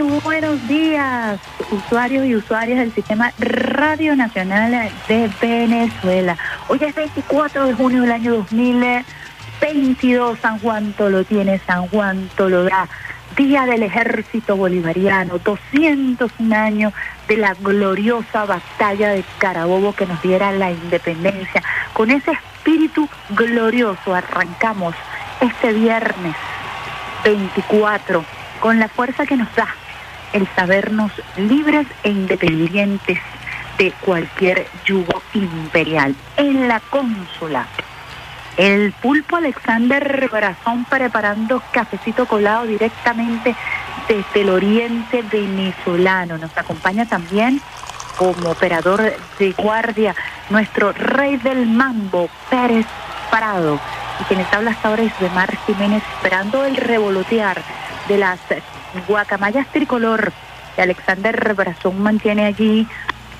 Buenos días, usuarios y usuarias del Sistema Radio Nacional de Venezuela. Hoy es 24 de junio del año 2022. San Juan lo tiene, San Juan lo da. Día del Ejército Bolivariano, 201 años de la gloriosa batalla de Carabobo que nos diera la independencia. Con ese espíritu glorioso arrancamos este viernes 24 con la fuerza que nos da el sabernos libres e independientes de cualquier yugo imperial. En la cónsula, el pulpo Alexander Brazón preparando cafecito colado directamente desde el oriente venezolano. Nos acompaña también como operador de guardia nuestro rey del mambo, Pérez Prado. Y quienes habla hasta ahora es de Mar Jiménez, esperando el revolotear de las guacamayas tricolor que Alexander Brazón mantiene allí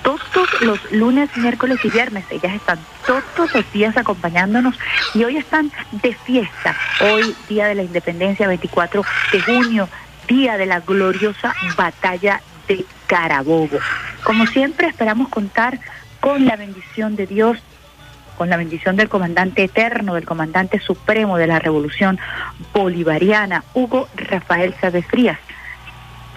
todos los lunes, miércoles y viernes. Ellas están todos los días acompañándonos y hoy están de fiesta. Hoy, Día de la Independencia, 24 de junio, Día de la gloriosa batalla de Carabobo. Como siempre, esperamos contar con la bendición de Dios con la bendición del comandante eterno, del comandante supremo de la revolución bolivariana, Hugo Rafael Chávez Frías,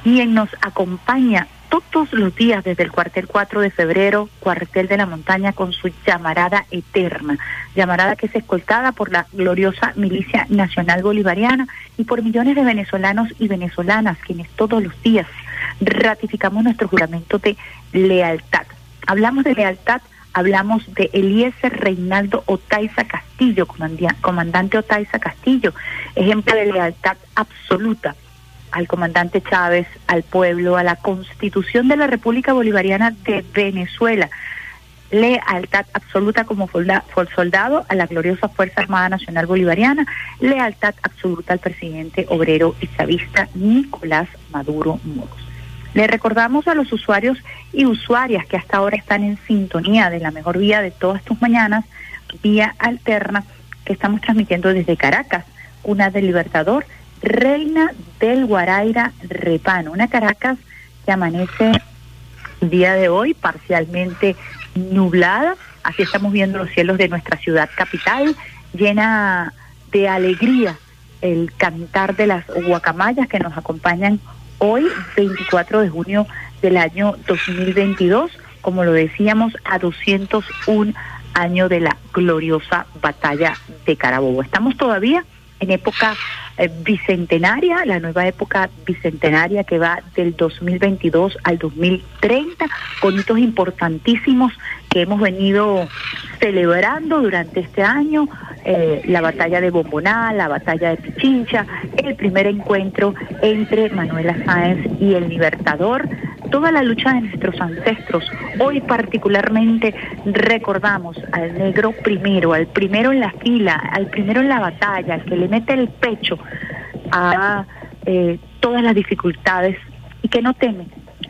quien nos acompaña todos los días desde el cuartel 4 de febrero, cuartel de la montaña, con su llamarada eterna, llamarada que es escoltada por la gloriosa milicia nacional bolivariana y por millones de venezolanos y venezolanas, quienes todos los días ratificamos nuestro juramento de lealtad. Hablamos de lealtad hablamos de Eliezer Reinaldo Otaiza Castillo, comandante Otaiza Castillo, ejemplo de lealtad absoluta al comandante Chávez, al pueblo, a la constitución de la República Bolivariana de Venezuela. Lealtad absoluta como soldado a la gloriosa Fuerza Armada Nacional Bolivariana, lealtad absoluta al presidente obrero y chavista Nicolás Maduro Moros. Le recordamos a los usuarios y usuarias que hasta ahora están en sintonía de la mejor vía de todas tus mañanas, vía alterna, que estamos transmitiendo desde Caracas, una del Libertador, Reina del Guaraira Repano, una Caracas que amanece día de hoy parcialmente nublada, así estamos viendo los cielos de nuestra ciudad capital, llena de alegría el cantar de las guacamayas que nos acompañan hoy, 24 de junio del año 2022, como lo decíamos, a 201 años de la gloriosa batalla de Carabobo. Estamos todavía en época eh, bicentenaria, la nueva época bicentenaria que va del 2022 al 2030, con hitos importantísimos que hemos venido celebrando durante este año, eh, la batalla de Bomboná, la batalla de Pichincha, el primer encuentro entre Manuela Sáenz y el Libertador, toda la lucha de nuestros ancestros. Hoy particularmente recordamos al negro primero, al primero en la fila, al primero en la batalla, al que le mete el pecho a eh, todas las dificultades y que no teme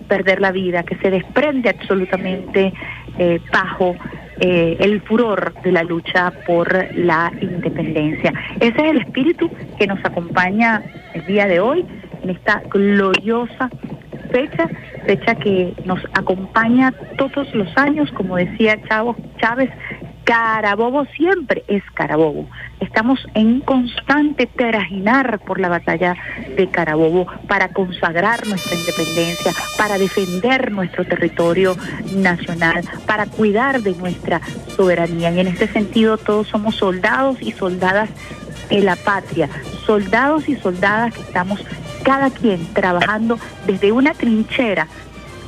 perder la vida, que se desprende absolutamente eh, bajo eh, el furor de la lucha por la independencia. Ese es el espíritu que nos acompaña el día de hoy en esta gloriosa fecha, fecha que nos acompaña todos los años, como decía Chavo Chávez, Carabobo siempre es Carabobo. Estamos en constante trajinar por la batalla de Carabobo para consagrar nuestra independencia, para defender nuestro territorio nacional, para cuidar de nuestra soberanía. Y en este sentido todos somos soldados y soldadas de la patria, soldados y soldadas que estamos cada quien trabajando desde una trinchera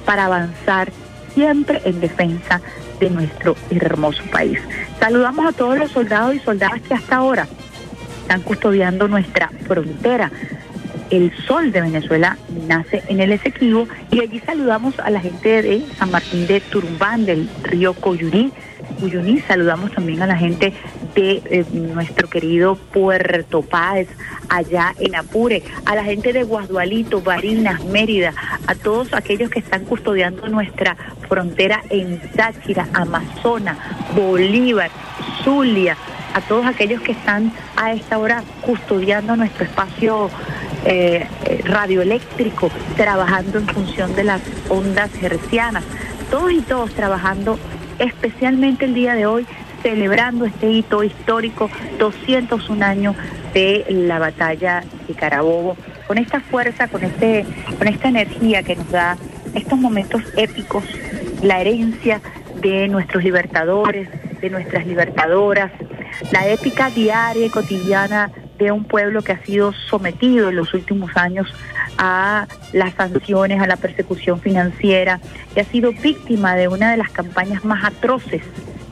para avanzar siempre en defensa de nuestro hermoso país. Saludamos a todos los soldados y soldadas que hasta ahora están custodiando nuestra frontera. El sol de Venezuela nace en el Esequibo y allí saludamos a la gente de San Martín de Turumbán, del río Coyurí, Uyuní. Saludamos también a la gente de eh, nuestro querido Puerto Páez, allá en Apure, a la gente de Guadualito, Barinas, Mérida, a todos aquellos que están custodiando nuestra frontera en Táchira, Amazonas, Bolívar, Zulia, a todos aquellos que están a esta hora custodiando nuestro espacio eh, radioeléctrico, trabajando en función de las ondas hercianas, todos y todos trabajando especialmente el día de hoy celebrando este hito histórico, 201 años de la batalla de Carabobo, con esta fuerza, con, este, con esta energía que nos da estos momentos épicos, la herencia de nuestros libertadores, de nuestras libertadoras, la épica diaria y cotidiana de un pueblo que ha sido sometido en los últimos años a las sanciones, a la persecución financiera y ha sido víctima de una de las campañas más atroces.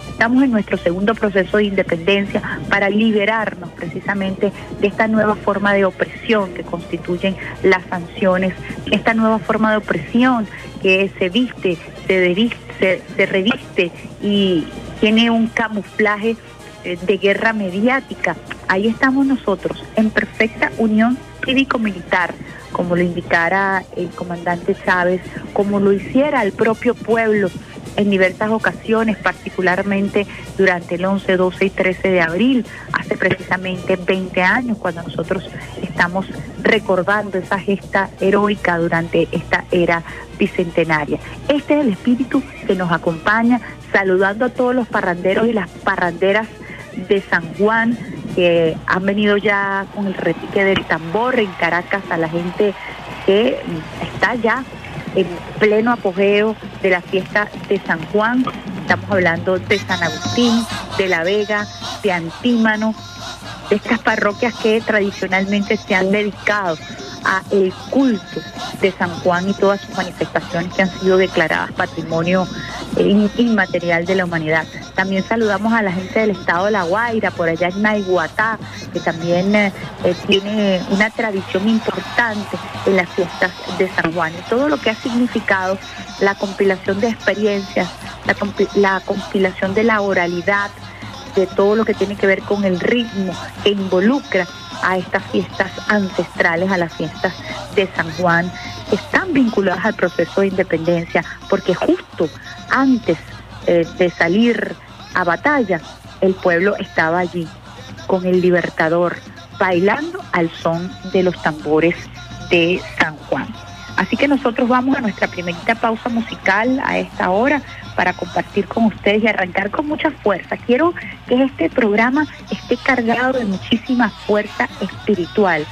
Estamos en nuestro segundo proceso de independencia para liberarnos precisamente de esta nueva forma de opresión que constituyen las sanciones, esta nueva forma de opresión que se viste, se, se reviste y tiene un camuflaje eh, de guerra mediática. Ahí estamos nosotros, en perfecta unión cívico-militar, como lo indicara el comandante Chávez, como lo hiciera el propio pueblo en diversas ocasiones, particularmente durante el 11, 12 y 13 de abril, hace precisamente 20 años, cuando nosotros estamos recordando esa gesta heroica durante esta era bicentenaria. Este es el espíritu que nos acompaña, saludando a todos los parranderos y las parranderas de San Juan que han venido ya con el repique del tambor en Caracas, a la gente que está ya en pleno apogeo de la fiesta de San Juan. Estamos hablando de San Agustín, de La Vega, de Antímano, de estas parroquias que tradicionalmente se han dedicado a el culto de San Juan y todas sus manifestaciones que han sido declaradas patrimonio eh, inmaterial de la humanidad. También saludamos a la gente del estado de La Guaira, por allá en Naiguatá, que también eh, eh, tiene una tradición importante en las fiestas de San Juan. Y todo lo que ha significado la compilación de experiencias, la, la compilación de la oralidad, de todo lo que tiene que ver con el ritmo que involucra a estas fiestas ancestrales, a las fiestas de San Juan, están vinculadas al proceso de independencia, porque justo antes eh, de salir a batalla, el pueblo estaba allí con el libertador, bailando al son de los tambores de San Juan. Así que nosotros vamos a nuestra primerita pausa musical a esta hora para compartir con ustedes y arrancar con mucha fuerza. Quiero que este programa esté cargado de muchísima fuerza espiritual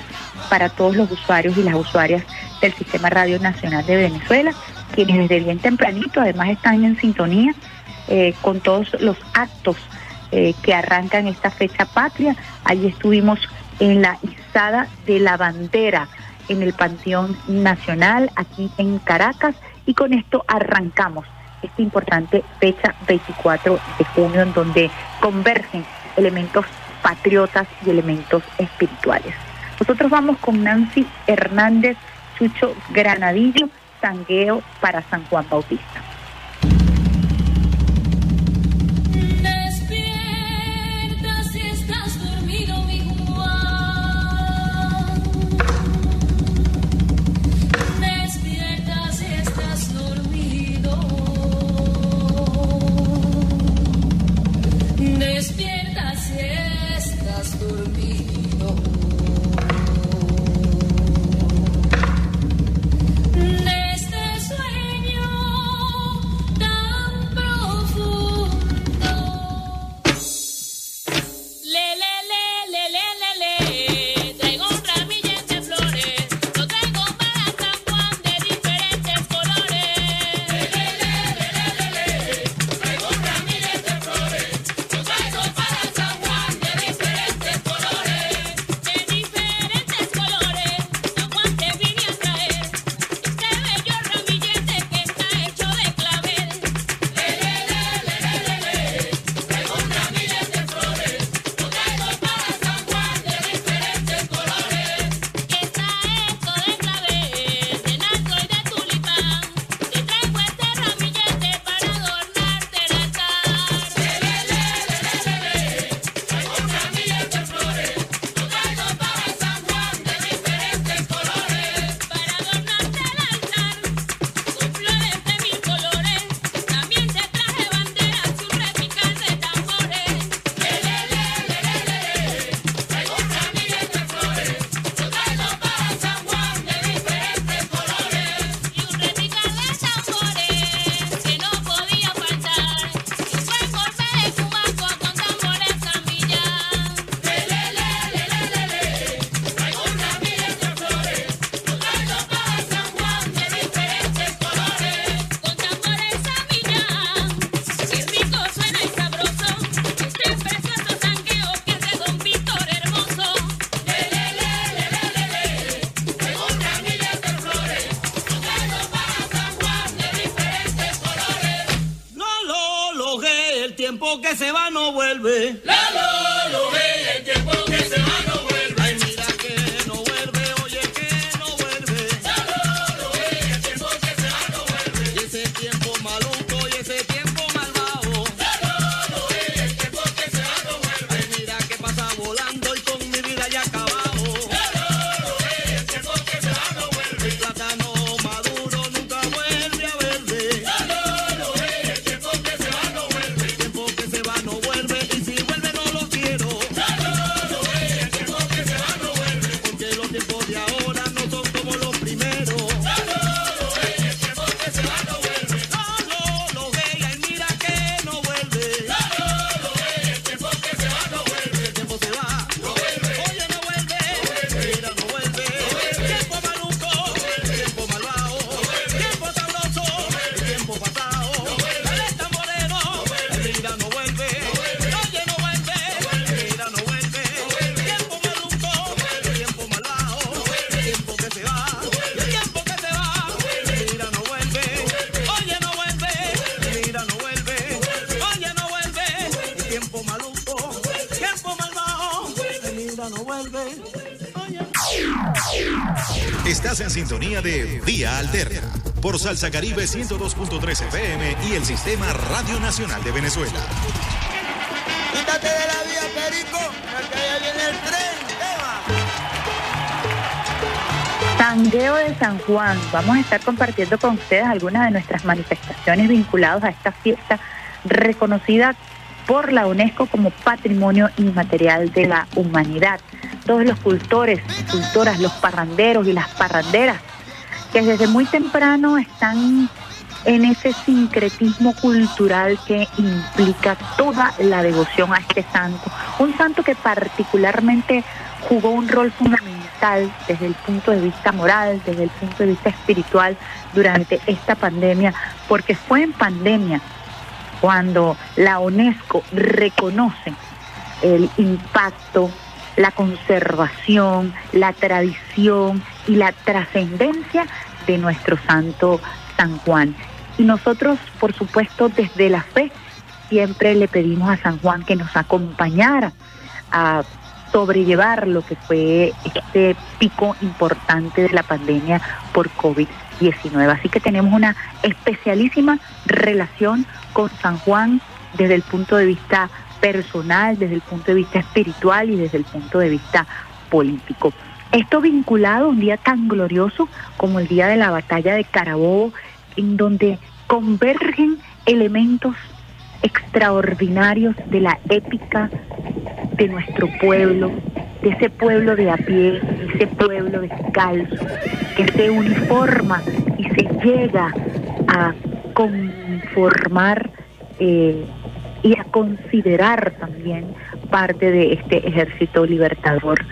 para todos los usuarios y las usuarias del Sistema Radio Nacional de Venezuela, quienes desde bien tempranito además están en sintonía eh, con todos los actos eh, que arrancan esta fecha patria. Allí estuvimos en la izada de la bandera en el Panteón Nacional, aquí en Caracas, y con esto arrancamos esta importante fecha 24 de junio, en donde convergen elementos patriotas y elementos espirituales. Nosotros vamos con Nancy Hernández Chucho Granadillo, Sangueo para San Juan Bautista. Salsa Caribe 102.13 FM y el Sistema Radio Nacional de Venezuela. Quítate de la vía, Perico, que allá viene el tren. Sangueo de San Juan. Vamos a estar compartiendo con ustedes algunas de nuestras manifestaciones vinculadas a esta fiesta reconocida por la UNESCO como Patrimonio Inmaterial de la Humanidad todos los cultores, cultoras, los parranderos y las parranderas, que desde muy temprano están en ese sincretismo cultural que implica toda la devoción a este santo. Un santo que particularmente jugó un rol fundamental desde el punto de vista moral, desde el punto de vista espiritual durante esta pandemia, porque fue en pandemia cuando la UNESCO reconoce el impacto la conservación, la tradición y la trascendencia de nuestro santo San Juan. Y nosotros, por supuesto, desde la fe, siempre le pedimos a San Juan que nos acompañara a sobrellevar lo que fue este pico importante de la pandemia por COVID-19. Así que tenemos una especialísima relación con San Juan desde el punto de vista personal, desde el punto de vista espiritual y desde el punto de vista político. Esto vinculado a un día tan glorioso como el día de la batalla de Carabobo, en donde convergen elementos extraordinarios de la épica de nuestro pueblo, de ese pueblo de a pie, ese pueblo descalzo, que se uniforma y se llega a conformar eh, y a considerar también parte de este ejército libertador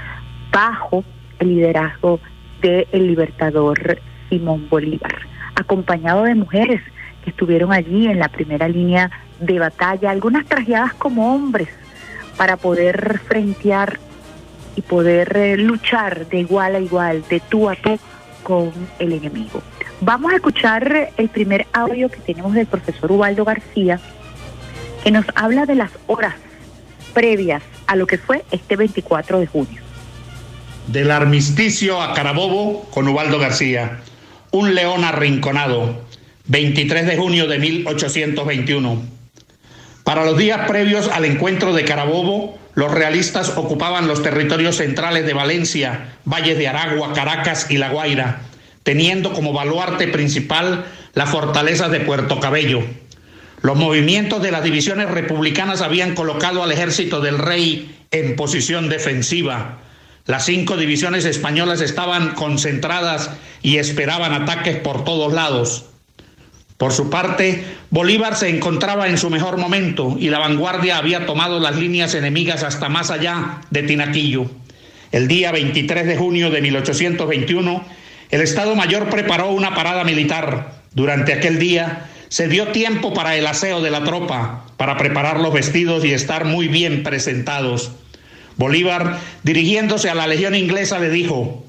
bajo liderazgo del libertador Simón Bolívar, acompañado de mujeres que estuvieron allí en la primera línea de batalla, algunas trajeadas como hombres para poder frentear y poder eh, luchar de igual a igual, de tú a tú con el enemigo. Vamos a escuchar el primer audio que tenemos del profesor Ubaldo García, que nos habla de las horas previas a lo que fue este 24 de junio. Del armisticio a Carabobo con Ubaldo García, un león arrinconado, 23 de junio de 1821. Para los días previos al encuentro de Carabobo, los realistas ocupaban los territorios centrales de Valencia, Valles de Aragua, Caracas y La Guaira, teniendo como baluarte principal la fortaleza de Puerto Cabello. Los movimientos de las divisiones republicanas habían colocado al ejército del rey en posición defensiva. Las cinco divisiones españolas estaban concentradas y esperaban ataques por todos lados. Por su parte, Bolívar se encontraba en su mejor momento y la vanguardia había tomado las líneas enemigas hasta más allá de Tinaquillo. El día 23 de junio de 1821, el Estado Mayor preparó una parada militar. Durante aquel día, se dio tiempo para el aseo de la tropa, para preparar los vestidos y estar muy bien presentados. Bolívar, dirigiéndose a la legión inglesa, le dijo,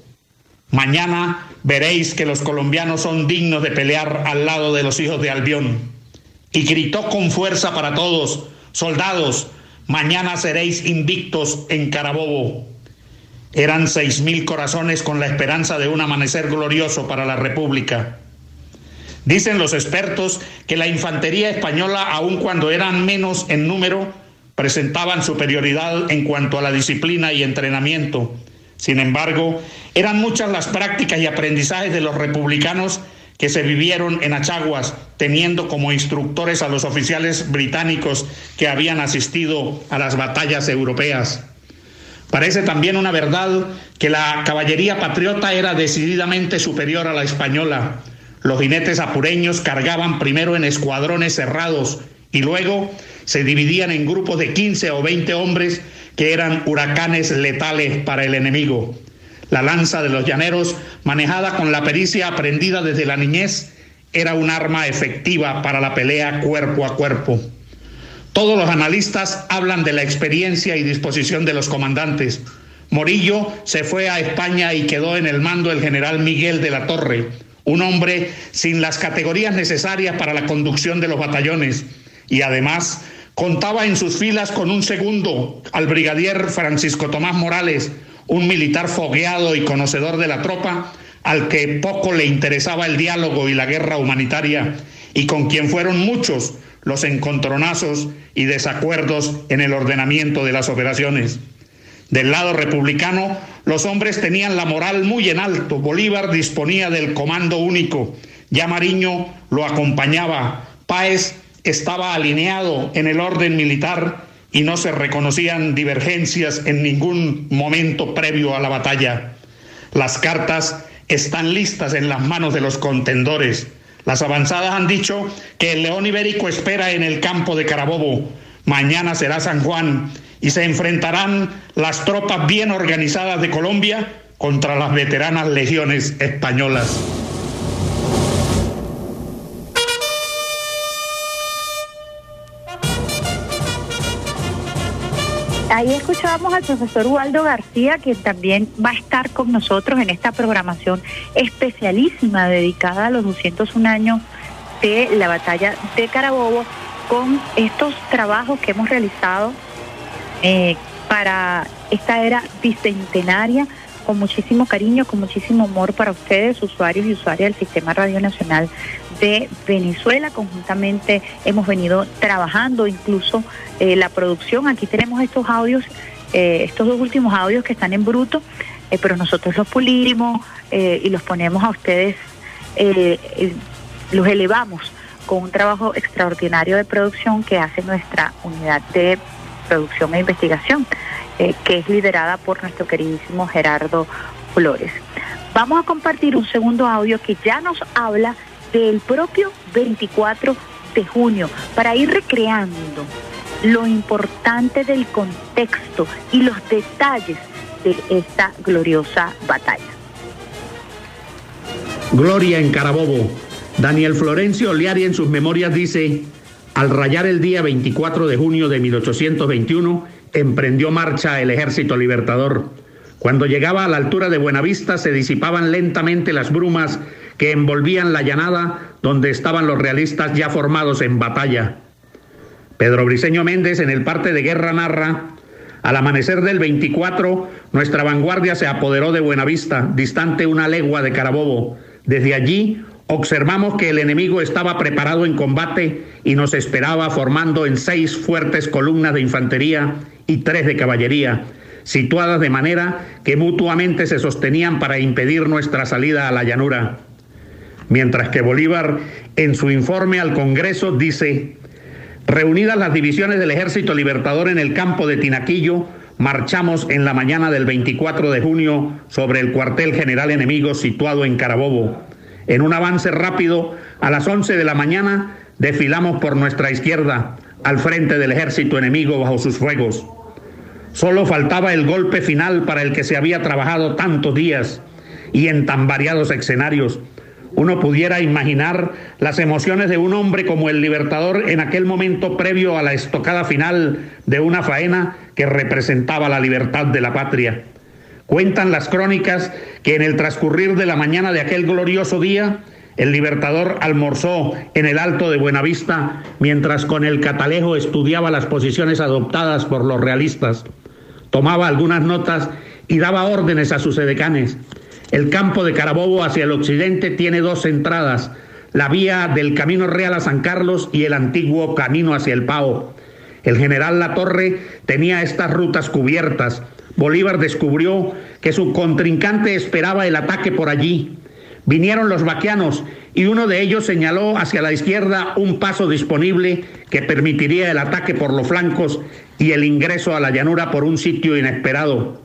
mañana veréis que los colombianos son dignos de pelear al lado de los hijos de Albión. Y gritó con fuerza para todos, soldados, mañana seréis invictos en Carabobo. Eran seis mil corazones con la esperanza de un amanecer glorioso para la República. Dicen los expertos que la infantería española, aun cuando eran menos en número, presentaban superioridad en cuanto a la disciplina y entrenamiento. Sin embargo, eran muchas las prácticas y aprendizajes de los republicanos que se vivieron en Achaguas, teniendo como instructores a los oficiales británicos que habían asistido a las batallas europeas. Parece también una verdad que la caballería patriota era decididamente superior a la española. Los jinetes apureños cargaban primero en escuadrones cerrados y luego se dividían en grupos de 15 o 20 hombres que eran huracanes letales para el enemigo. La lanza de los llaneros, manejada con la pericia aprendida desde la niñez, era un arma efectiva para la pelea cuerpo a cuerpo. Todos los analistas hablan de la experiencia y disposición de los comandantes. Morillo se fue a España y quedó en el mando el general Miguel de la Torre, un hombre sin las categorías necesarias para la conducción de los batallones y además contaba en sus filas con un segundo, al brigadier Francisco Tomás Morales, un militar fogueado y conocedor de la tropa, al que poco le interesaba el diálogo y la guerra humanitaria, y con quien fueron muchos los encontronazos y desacuerdos en el ordenamiento de las operaciones. Del lado republicano, los hombres tenían la moral muy en alto. Bolívar disponía del comando único. Ya Mariño lo acompañaba. Páez estaba alineado en el orden militar y no se reconocían divergencias en ningún momento previo a la batalla. Las cartas están listas en las manos de los contendores. Las avanzadas han dicho que el león ibérico espera en el campo de Carabobo. Mañana será San Juan y se enfrentarán las tropas bien organizadas de Colombia contra las veteranas legiones españolas. Ahí escuchábamos al profesor Ubaldo García, que también va a estar con nosotros en esta programación especialísima dedicada a los 201 años de la batalla de Carabobo, con estos trabajos que hemos realizado eh, para esta era bicentenaria, con muchísimo cariño, con muchísimo amor para ustedes, usuarios y usuarias del Sistema Radio Nacional de Venezuela. Conjuntamente hemos venido trabajando incluso eh, la producción. Aquí tenemos estos audios, eh, estos dos últimos audios que están en bruto, eh, pero nosotros los pulimos y los ponemos a ustedes, los elevamos con un trabajo extraordinario de producción que hace nuestra unidad de producción e investigación, que es liderada por nuestro queridísimo Gerardo Flores. Vamos a compartir un segundo audio que ya nos habla del propio 24 de junio para ir recreando lo importante del contexto y los detalles de esta gloriosa batalla. Gloria en Carabobo. Daniel Florencio Oliari en sus memorias dice, al rayar el día 24 de junio de 1821, emprendió marcha el ejército libertador. Cuando llegaba a la altura de Buenavista se disipaban lentamente las brumas que envolvían la llanada donde estaban los realistas ya formados en batalla. Pedro Briceño Méndez en el parte de guerra narra, al amanecer del 24, nuestra vanguardia se apoderó de Buenavista, distante una legua de Carabobo. Desde allí observamos que el enemigo estaba preparado en combate y nos esperaba formando en seis fuertes columnas de infantería y tres de caballería, situadas de manera que mutuamente se sostenían para impedir nuestra salida a la llanura mientras que Bolívar en su informe al Congreso dice, reunidas las divisiones del Ejército Libertador en el campo de Tinaquillo, marchamos en la mañana del 24 de junio sobre el cuartel general enemigo situado en Carabobo. En un avance rápido, a las 11 de la mañana, desfilamos por nuestra izquierda, al frente del ejército enemigo bajo sus fuegos. Solo faltaba el golpe final para el que se había trabajado tantos días y en tan variados escenarios, uno pudiera imaginar las emociones de un hombre como el libertador en aquel momento previo a la estocada final de una faena que representaba la libertad de la patria. Cuentan las crónicas que en el transcurrir de la mañana de aquel glorioso día, el libertador almorzó en el Alto de Buenavista mientras con el catalejo estudiaba las posiciones adoptadas por los realistas. Tomaba algunas notas y daba órdenes a sus edecanes. El campo de Carabobo hacia el occidente tiene dos entradas, la vía del Camino Real a San Carlos y el antiguo camino hacia el Pao. El general Latorre tenía estas rutas cubiertas. Bolívar descubrió que su contrincante esperaba el ataque por allí. Vinieron los vaquianos y uno de ellos señaló hacia la izquierda un paso disponible que permitiría el ataque por los flancos y el ingreso a la llanura por un sitio inesperado.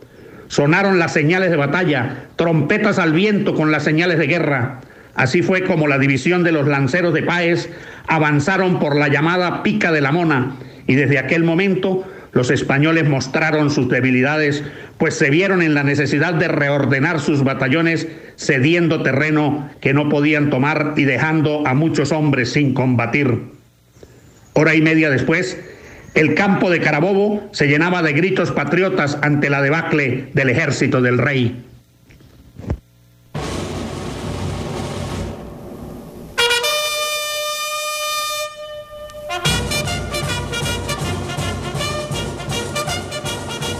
Sonaron las señales de batalla, trompetas al viento con las señales de guerra. Así fue como la división de los lanceros de Páez avanzaron por la llamada Pica de la Mona y desde aquel momento los españoles mostraron sus debilidades, pues se vieron en la necesidad de reordenar sus batallones, cediendo terreno que no podían tomar y dejando a muchos hombres sin combatir. Hora y media después, el campo de Carabobo se llenaba de gritos patriotas ante la debacle del ejército del rey.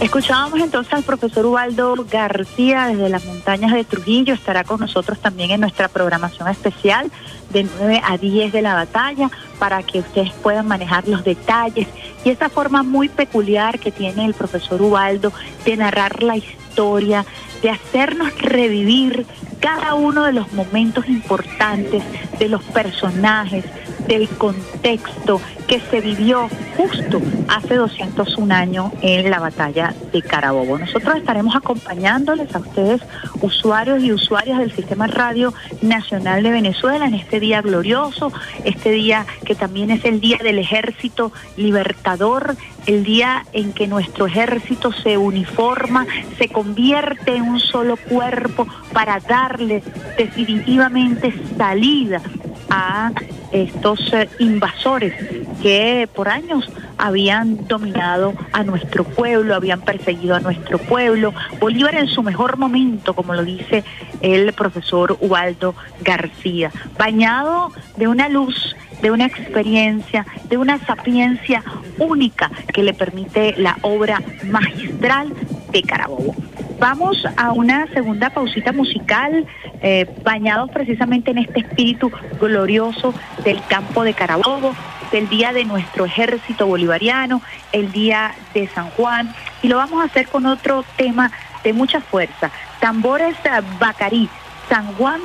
Escuchábamos entonces al profesor Ubaldo García desde las montañas de Trujillo. Estará con nosotros también en nuestra programación especial de 9 a 10 de la batalla para que ustedes puedan manejar los detalles y esa forma muy peculiar que tiene el profesor Ubaldo de narrar la historia, de hacernos revivir cada uno de los momentos importantes de los personajes, del contexto que se vivió justo hace 201 años en la batalla de Carabobo. Nosotros estaremos acompañándoles a ustedes, usuarios y usuarias del Sistema Radio Nacional de Venezuela, en este día glorioso, este día que también es el Día del Ejército Libertador, el día en que nuestro ejército se uniforma, se convierte en un solo cuerpo para darle definitivamente salida a estos eh, invasores que por años habían dominado a nuestro pueblo, habían perseguido a nuestro pueblo. Bolívar en su mejor momento, como lo dice el profesor Ubaldo García, bañado de una luz, de una experiencia, de una sapiencia única que le permite la obra magistral de Carabobo. Vamos a una segunda pausita musical, eh, bañados precisamente en este espíritu glorioso del campo de Carabobo, del día de nuestro ejército bolivariano, el día de San Juan, y lo vamos a hacer con otro tema de mucha fuerza, tambores Bacarí, San Juan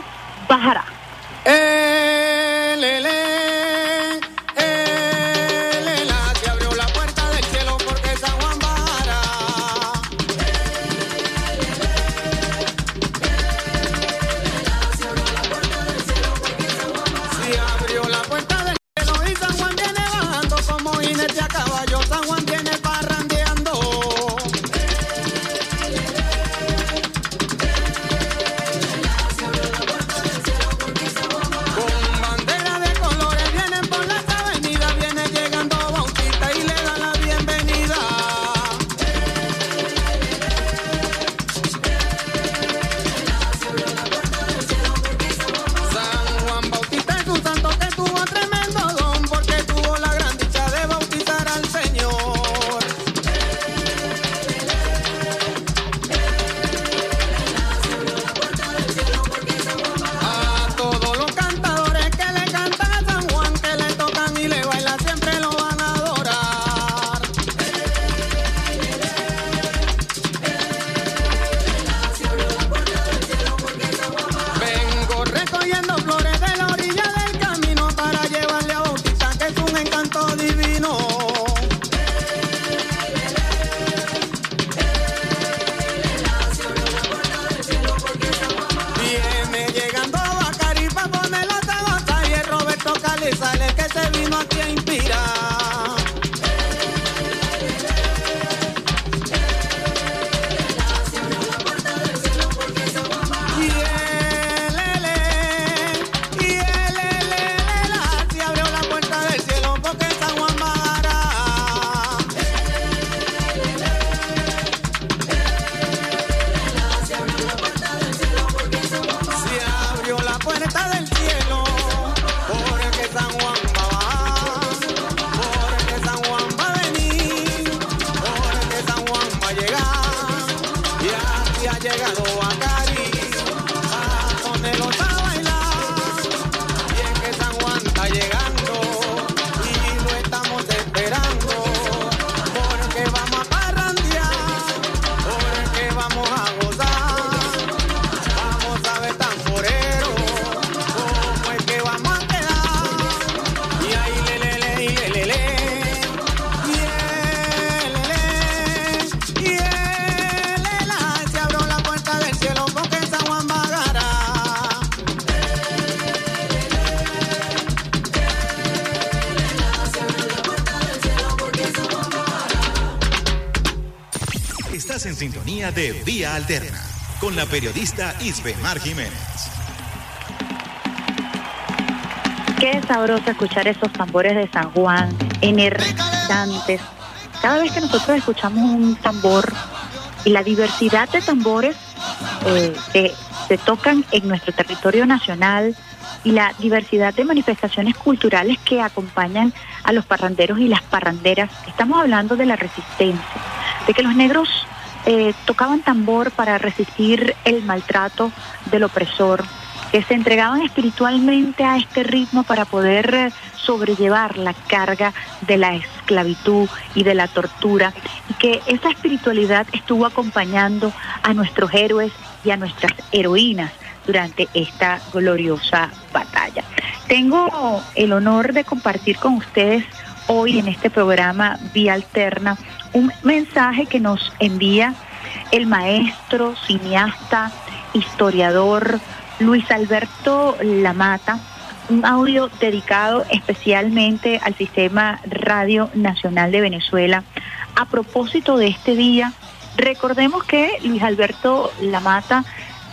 Bajará. Eh, somos jinete a. periodista Mar Jiménez. Qué sabroso escuchar esos tambores de San Juan, energizantes. Cada vez que nosotros escuchamos un tambor y la diversidad de tambores eh, que se tocan en nuestro territorio nacional y la diversidad de manifestaciones culturales que acompañan a los parranderos y las parranderas, estamos hablando de la resistencia, de que los negros eh, tocaban tambor para resistir el maltrato del opresor, que se entregaban espiritualmente a este ritmo para poder eh, sobrellevar la carga de la esclavitud y de la tortura, y que esa espiritualidad estuvo acompañando a nuestros héroes y a nuestras heroínas durante esta gloriosa batalla. Tengo el honor de compartir con ustedes hoy en este programa Vía Alterna un mensaje que nos envía el maestro, cineasta, historiador Luis Alberto Lamata, un audio dedicado especialmente al Sistema Radio Nacional de Venezuela. A propósito de este día, recordemos que Luis Alberto Lamata,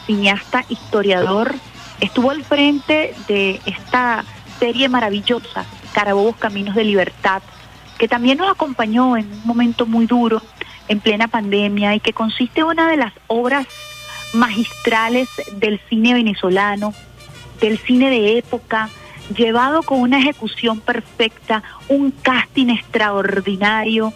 cineasta, historiador, estuvo al frente de esta serie maravillosa, Carabobos Caminos de Libertad, que también nos acompañó en un momento muy duro, en plena pandemia, y que consiste en una de las obras magistrales del cine venezolano, del cine de época, llevado con una ejecución perfecta, un casting extraordinario,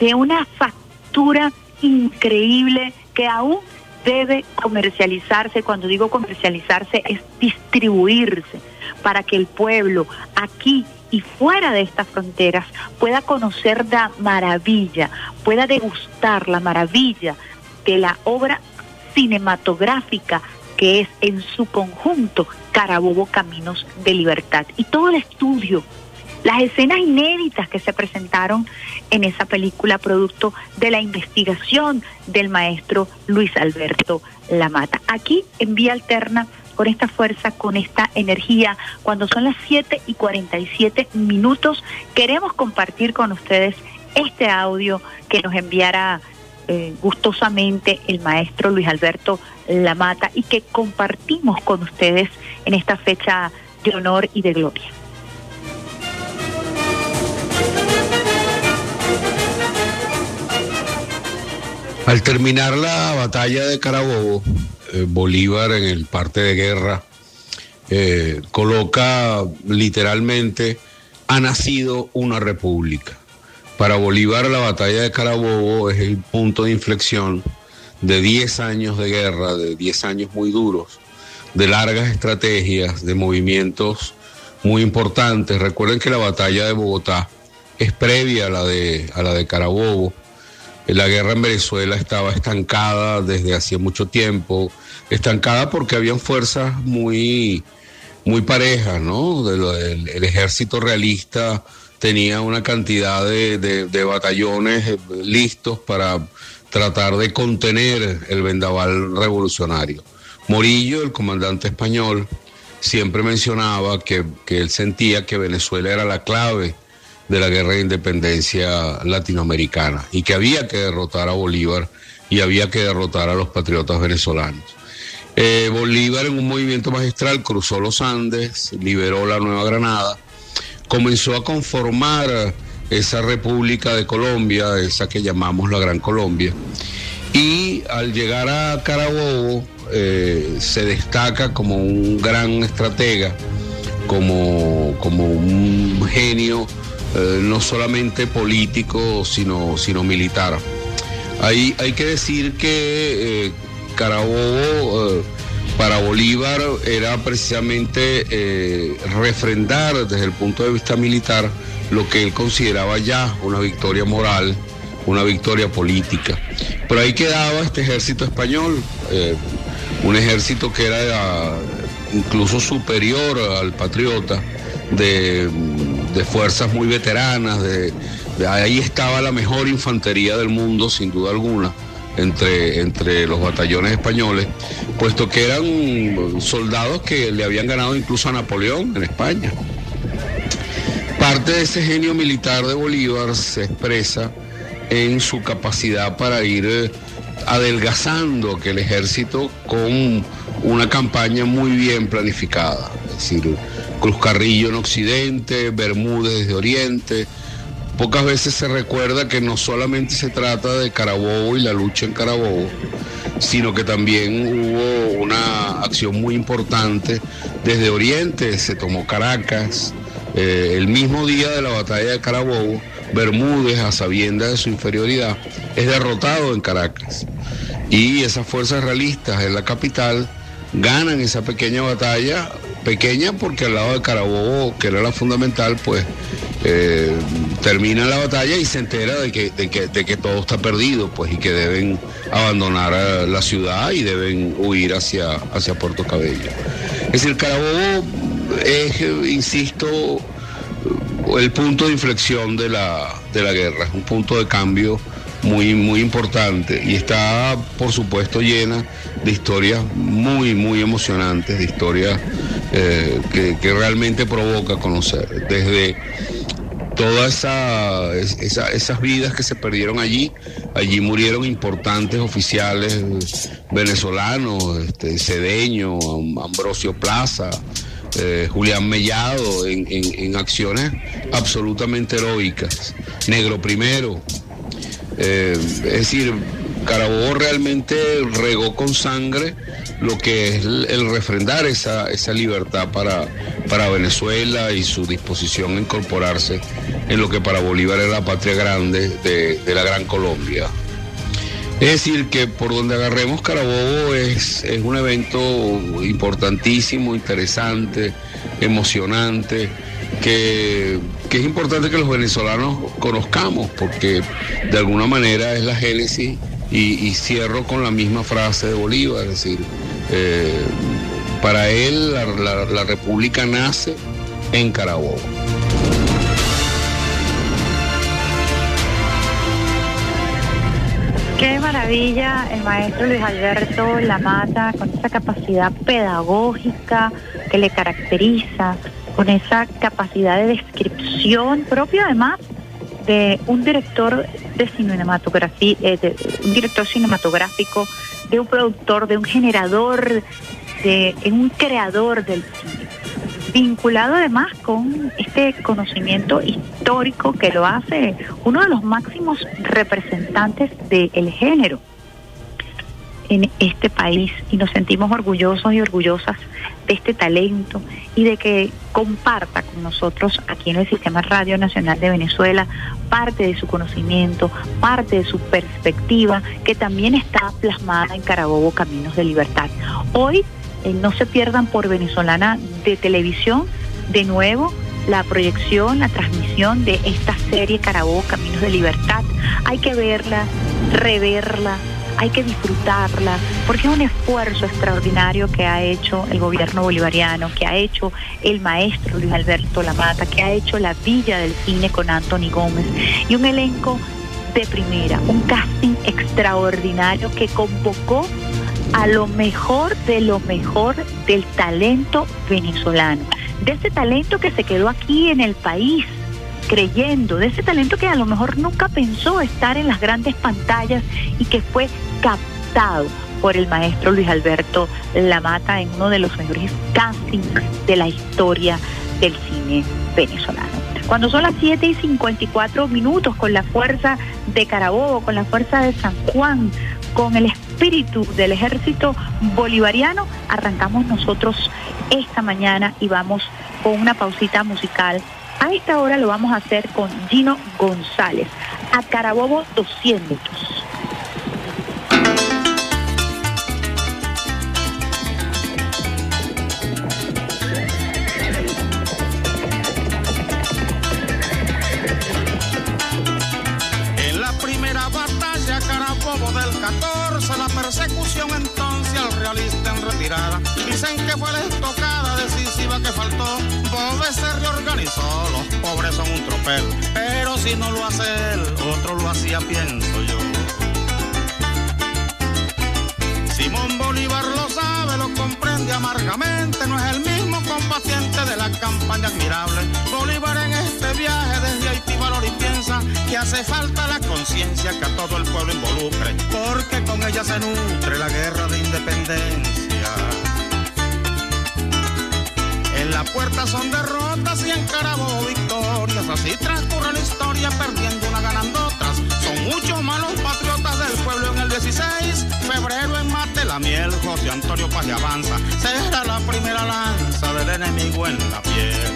de una factura increíble que aún debe comercializarse. Cuando digo comercializarse es distribuirse para que el pueblo aquí y fuera de estas fronteras pueda conocer la maravilla, pueda degustar la maravilla de la obra cinematográfica que es en su conjunto Carabobo Caminos de Libertad. Y todo el estudio, las escenas inéditas que se presentaron en esa película, producto de la investigación del maestro Luis Alberto Lamata. Aquí en Vía Alterna con esta fuerza, con esta energía. Cuando son las 7 y 47 minutos, queremos compartir con ustedes este audio que nos enviara eh, gustosamente el maestro Luis Alberto Lamata y que compartimos con ustedes en esta fecha de honor y de gloria. Al terminar la batalla de Carabobo, Bolívar en el parte de guerra eh, coloca literalmente, ha nacido una república. Para Bolívar la batalla de Carabobo es el punto de inflexión de 10 años de guerra, de 10 años muy duros, de largas estrategias, de movimientos muy importantes. Recuerden que la batalla de Bogotá es previa a la de, a la de Carabobo. La guerra en Venezuela estaba estancada desde hacía mucho tiempo estancada porque habían fuerzas muy, muy parejas, ¿no? el, ejército realista tenía una cantidad de, batallones eh, listos para tratar de contener el vendaval revolucionario. Morillo, el comandante español, siempre mencionaba que, que, él sentía que Venezuela era la clave de la guerra de independencia latinoamericana y que había que derrotar a Bolívar y había que derrotar a los patriotas venezolanos. Eh, Bolívar en un movimiento magistral cruzó los Andes, liberó la Nueva Granada, comenzó a conformar esa República de Colombia, esa que llamamos la Gran Colombia, y al llegar a Carabobo eh, se destaca como un gran estratega, como, como un genio, eh, no solamente político, sino, sino militar. Hay, hay que decir que Carabobo para Bolívar era precisamente eh, refrendar desde el punto de vista militar lo que él consideraba ya una victoria moral, una victoria política. Pero ahí quedaba este ejército español, eh, un ejército que era incluso superior al patriota, de, fuerzas muy veteranas, de, ahí estaba la mejor infantería del mundo, sin duda alguna entre, entre los batallones españoles, puesto que eran soldados que le habían ganado incluso a Napoleón en España. Parte de ese genio militar de Bolívar se expresa en su capacidad para ir eh, adelgazando que el ejército con una campaña muy bien planificada, es decir, Cruz Carrillo en Occidente, Bermúdez de Oriente, Pocas veces se recuerda que no solamente se trata de Carabobo y la lucha en Carabobo, sino que también hubo una acción muy importante desde Oriente, se tomó Caracas, eh, el mismo día de la batalla de Carabobo, Bermúdez, a sabienda de su inferioridad, es derrotado en Caracas. Y esas fuerzas realistas en la capital ganan esa pequeña batalla, pequeña porque al lado de Carabobo, que era la fundamental, pues eh, termina la batalla y se entera de que, de que, todo está perdido, pues, y que deben abandonar eh, la ciudad y deben huir hacia, hacia Puerto Cabello. Es decir, Carabobo es, insisto, el punto de inflexión de la, de la guerra, es un punto de cambio muy, muy importante y está, por supuesto, llena de historias muy, muy emocionantes, de historias eh, que, realmente provoca conocer. Desde todas esa, esas vidas que se perdieron allí. Allí murieron importantes oficiales venezolanos, este, Cedeño, Ambrosio Plaza, eh, Julián Mellado, en, acciones absolutamente heroicas. Negro primero. Eh, es decir, Carabobo realmente regó con sangre lo que es el refrendar esa, esa libertad para, para Venezuela y su disposición a incorporarse en lo que para Bolívar era la patria grande de, la Gran Colombia. Es decir, que por donde agarremos Carabobo es, es un evento importantísimo, interesante, emocionante, que, que, es importante que los venezolanos conozcamos, porque de alguna manera es la génesis y, cierro con la misma frase de Bolívar, es decir, eh, para él la, república nace en Carabobo. Qué maravilla el maestro Luis Alberto Lamata con esa capacidad pedagógica que le caracteriza, con esa capacidad de descripción propia además de un director de cinematografía, eh, un director cinematográfico, de un productor, de un generador, de un creador del cine, vinculado además con este conocimiento histórico que lo hace uno de los máximos representantes del género en este país y nos sentimos orgullosos y orgullosas de este talento y de que comparta con nosotros aquí en el Sistema Radio Nacional de Venezuela parte de su conocimiento, parte de su perspectiva que también está plasmada en Carabobo Caminos de Libertad. Hoy eh, no se pierdan por venezolana de televisión de nuevo la proyección, la transmisión de esta serie Carabobo Caminos de Libertad. Hay que verla, reverla, hay que disfrutarla, porque es un esfuerzo extraordinario que ha hecho el gobierno bolivariano, que ha hecho el maestro Luis Alberto Lamata, que ha hecho la Villa del Cine con Anthony Gómez, y un elenco de primera, un casting extraordinario que convocó a lo mejor de lo mejor del talento venezolano, de ese talento que se quedó aquí en el país, creyendo, de ese talento que a lo mejor nunca pensó estar en las grandes pantallas y que fue captado por el maestro Luis Alberto Lamata en uno de los mejores castings de la historia del cine venezolano. Cuando son las 7 y 54 minutos, con la fuerza de Carabobo, con la fuerza de San Juan, con el espíritu del ejército bolivariano, arrancamos nosotros esta mañana y vamos con una pausita musical a esta hora lo vamos a hacer con Gino González, a Carabobo 200. Pero si no lo hace él, otro lo hacía, pienso yo. Simón Bolívar lo sabe, lo comprende amargamente, no es el mismo combatiente de la campaña admirable. Bolívar en este viaje desde Haití valor y piensa que hace falta la conciencia que a todo el pueblo involucre, porque con ella se nutre la guerra de independencia. En la puerta son derrotas y en Carabobo Así transcurre la historia, perdiendo una, ganando otras. Son muchos malos patriotas del pueblo en el 16. Febrero en Mate la miel, José Antonio Paz avanza. Será la primera lanza del enemigo en la piel.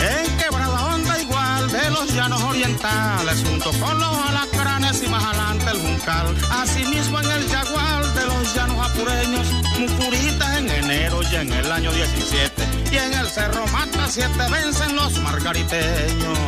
En quebrada onda igual de los llanos orientales, junto con los alacranes y más adelante el juncal. Asimismo en el jaguar de los llanos apureños, mucuritas en enero y en el año 17. Y en el cerro Mata siete vencen los margariteños.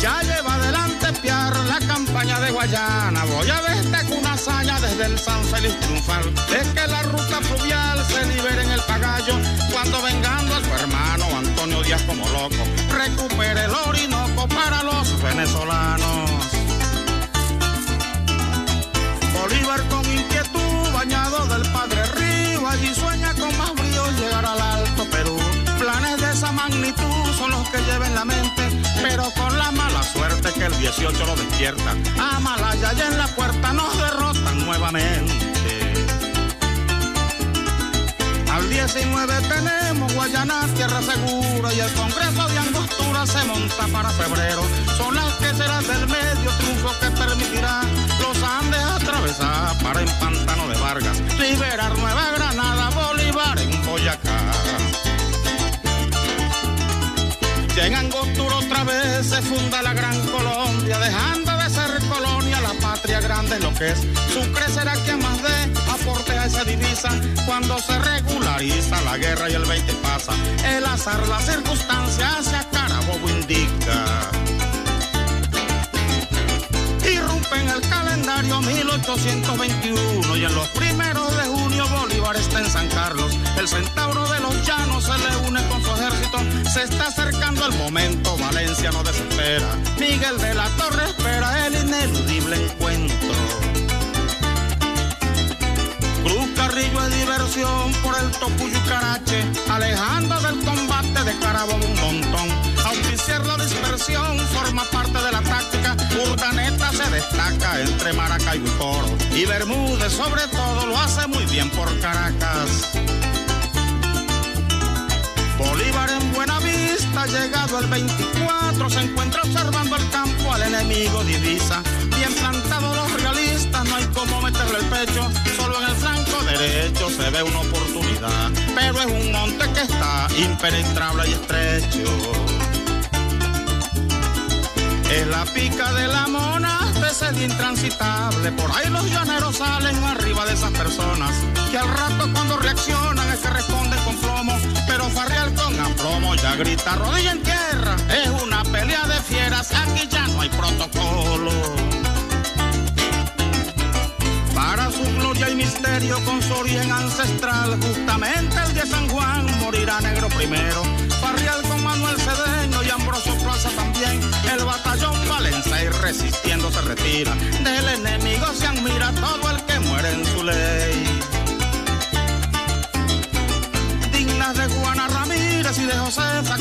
Ya lleva adelante Piar la campaña de Guayana. Voy a destacar una hazaña desde el San Félix triunfal. Es que la ruta fluvial se libere en el Pagallo. Cuando vengando a su hermano Antonio Díaz como loco, recupere el Orinoco para los venezolanos. Bolívar con inquietud, bañado del Padre Río, allí sueña con más brío llegar al Alto Perú. Planes de esa magnitud son los que lleva en la mente, pero con la mala suerte que el 18 lo despierta. A Malaya y en la puerta nos derrotan nuevamente. 19 tenemos Guayana, tierra segura, y el Congreso de Angostura se monta para febrero. Son las que serán del medio triunfo que permitirá los Andes atravesar para el pantano de Vargas, liberar Nueva Granada, Bolívar en Boyacá. Ya en Angostura otra vez se funda la gran Colombia, dejando de ser colonia, la patria grande lo que es. Su crecerá quien más cuando se regulariza la guerra y el 20 pasa. El azar, la circunstancia hacia Carabobo indica. Irrumpe en el calendario 1821 y en los primeros de junio Bolívar está en San Carlos. El centauro de los llanos se le une con su ejército. Se está acercando el momento, Valencia no desespera. Miguel de la Torre espera el ineludible encuentro. Cruz Carrillo es diversión por el Tocuyo y Carache, alejando del combate de Carabobo un montón. Auspiciar la dispersión forma parte de la táctica. Urdaneta se destaca entre Maracaibo y Coro. Y Bermúdez sobre todo lo hace muy bien por Caracas. Bolívar en buena vista, llegado el 24, se encuentra observando el campo al enemigo divisa. Bien plantados los no hay como meterle el pecho, solo en el flanco derecho se ve una oportunidad. Pero es un monte que está impenetrable y estrecho. Es la pica de la mona, sed intransitable. Por ahí los llaneros salen arriba de esas personas. Que al rato cuando reaccionan es que responden con plomo. Pero farrear con aplomo ya grita rodilla en tierra. Es una pelea de fieras, aquí ya no hay protocolo. Su gloria y misterio con su origen ancestral, justamente el de San Juan morirá negro primero. Farrial con Manuel Cedeño y Ambrosio Plaza también. El batallón Valencia y resistiendo se retira. Del enemigo se admira todo el que muere en su ley. Dignas de Juana Ramírez y de disfrazadas de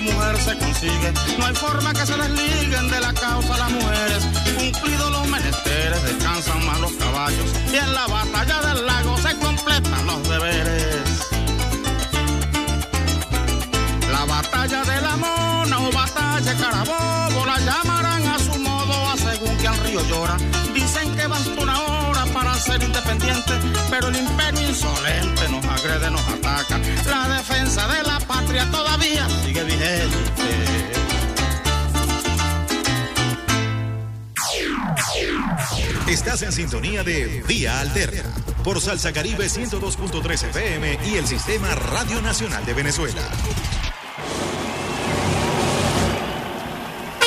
mujer se consigue. No hay forma que se desliguen de la causa las mujeres. Cumplidos los menesteres, descansan más los caballos. Y en la batalla del lago se completan los deberes. La batalla de la mona o batalla Carabobo la llamarán a su modo a según que al río llora. Dicen que basta independiente, pero el imperio insolente nos agrede, nos ataca. La defensa de la patria todavía sigue vigente. Estás en sintonía de Vía Alterna por Salsa Caribe 102.3 FM y el Sistema Radio Nacional de Venezuela.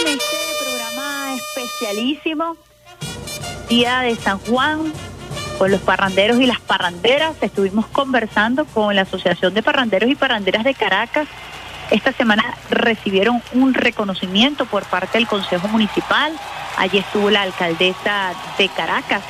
Este programa especial especialísimo, Día de San Juan, con los parranderos y las parranderas. Estuvimos conversando con la Asociación de Parranderos y Parranderas de Caracas. Esta semana recibieron un reconocimiento por parte del Consejo Municipal. Allí estuvo la alcaldesa de Caracas,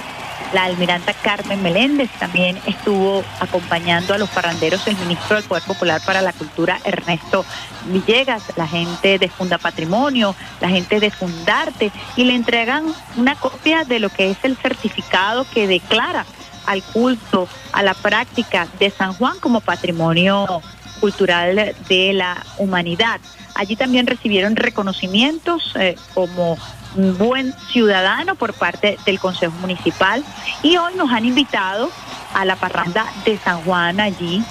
la almiranta Carmen Meléndez también estuvo acompañando a los parranderos el ministro del Poder Popular para la Cultura, Ernesto Villegas, la gente de Funda Patrimonio, la gente de Fundarte, y le entregan una copia de lo que es el certificado que declara al culto, a la práctica de San Juan como patrimonio cultural de la humanidad. Allí también recibieron reconocimientos eh, como un buen ciudadano por parte del Consejo Municipal. Y hoy nos han invitado a la parranda de San Juan allí,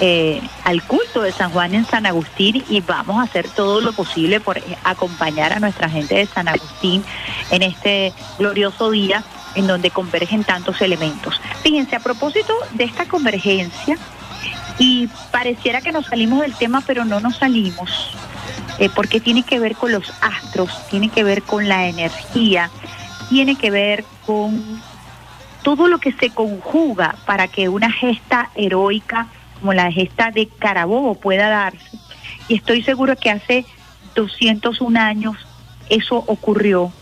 eh, al culto de San Juan en San Agustín. Y vamos a hacer todo lo posible por acompañar a nuestra gente de San Agustín en este glorioso día en donde convergen tantos elementos. Fíjense, a propósito de esta convergencia, y pareciera que nos salimos del tema, pero no nos salimos, eh, porque tiene que ver con los astros, tiene que ver con la energía, tiene que ver con todo lo que se conjuga para que una gesta heroica como la gesta de Carabobo pueda darse. Y estoy seguro que hace 201 años eso ocurrió.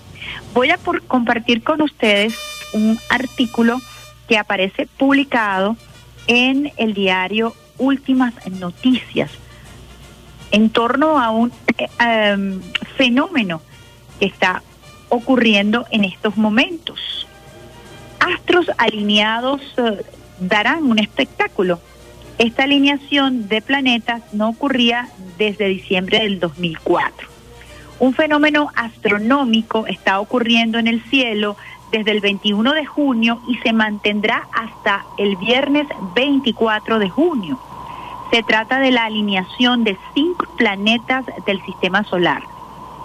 Voy a por compartir con ustedes un artículo que aparece publicado en el diario Últimas Noticias en torno a un em, fenómeno que está ocurriendo en estos momentos. Astros alineados eh, darán un espectáculo. Esta alineación de planetas no ocurría desde diciembre del 2004. Un fenómeno astronómico está ocurriendo en el cielo desde el 21 de junio y se mantendrá hasta el viernes 24 de junio. Se trata de la alineación de cinco planetas del sistema solar.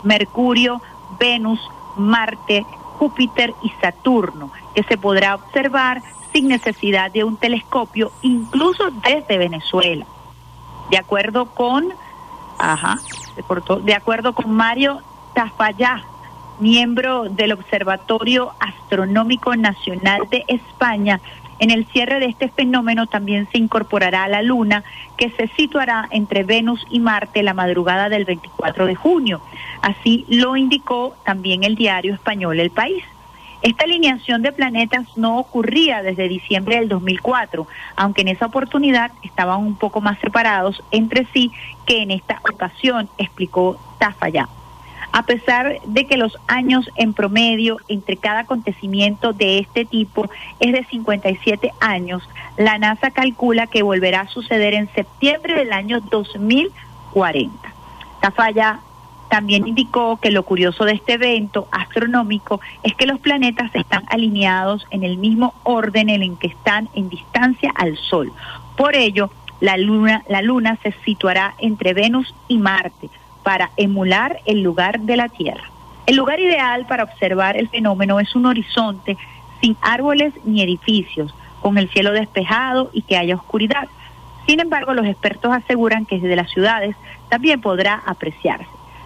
Mercurio, Venus, Marte, Júpiter y Saturno, que se podrá observar sin necesidad de un telescopio, incluso desde Venezuela. De acuerdo con, ajá, se cortó, de acuerdo con Mario Tafallá, miembro del Observatorio Astronómico Nacional de España, en el cierre de este fenómeno también se incorporará la Luna, que se situará entre Venus y Marte la madrugada del 24 de junio. Así lo indicó también el diario español El País. Esta alineación de planetas no ocurría desde diciembre del 2004, aunque en esa oportunidad estaban un poco más separados entre sí que en esta ocasión, explicó Tafalla a pesar de que los años en promedio entre cada acontecimiento de este tipo es de 57 años, la NASA calcula que volverá a suceder en septiembre del año 2040. Tafalla también indicó que lo curioso de este evento astronómico es que los planetas están alineados en el mismo orden en el que están en distancia al Sol. Por ello, la luna, la luna se situará entre Venus y Marte, para emular el lugar de la Tierra. El lugar ideal para observar el fenómeno es un horizonte sin árboles ni edificios, con el cielo despejado y que haya oscuridad. Sin embargo, los expertos aseguran que desde las ciudades también podrá apreciarse.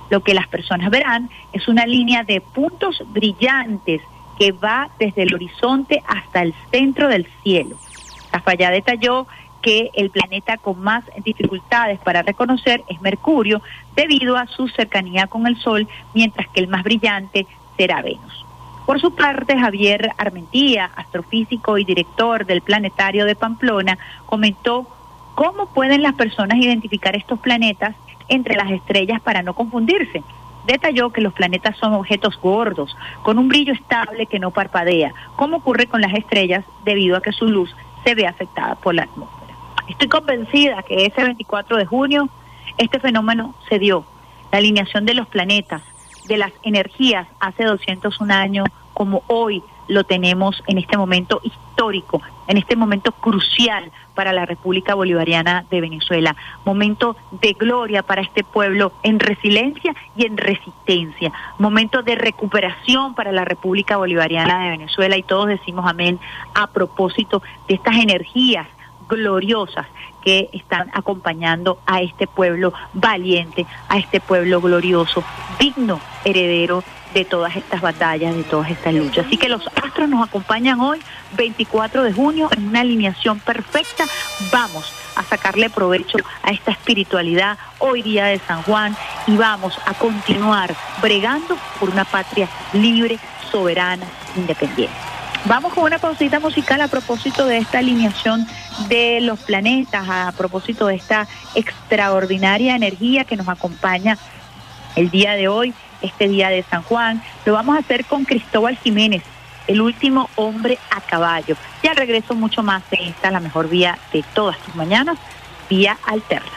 Lo que las personas verán es una línea de puntos brillantes que va desde el horizonte hasta el centro del cielo. Cafayá detalló que el planeta con más dificultades para reconocer es Mercurio debido a su cercanía con el Sol, mientras que el más brillante será Venus. Por su parte, Javier Armentía, astrofísico y director del Planetario de Pamplona, comentó cómo pueden las personas identificar estos planetas entre las estrellas para no confundirse. Detalló que los planetas son objetos gordos, con un brillo estable que no parpadea, como ocurre con las estrellas debido a que su luz se ve afectada por la atmósfera. Estoy convencida que ese 24 de junio este fenómeno se dio. La alineación de los planetas, de las energías hace 201 años como hoy lo tenemos en este momento histórico, en este momento crucial para la República Bolivariana de Venezuela, momento de gloria para este pueblo en resiliencia y en resistencia, momento de recuperación para la República Bolivariana de Venezuela y todos decimos amén a propósito de estas energías gloriosas que están acompañando a este pueblo valiente, a este pueblo glorioso, digno heredero de todas estas batallas, de todas estas luchas. Así que los astros nos acompañan hoy, 24 de junio, en una alineación perfecta. Vamos a sacarle provecho a esta espiritualidad hoy día de San Juan y vamos a continuar bregando por una patria libre, soberana, independiente. Vamos con una pausita musical a propósito de esta alineación de los planetas, a propósito de esta extraordinaria energía que nos acompaña el día de hoy, este día de San Juan. Lo vamos a hacer con Cristóbal Jiménez, el último hombre a caballo. Ya regreso mucho más de esta, la mejor vía de todas tus mañanas, vía alterna.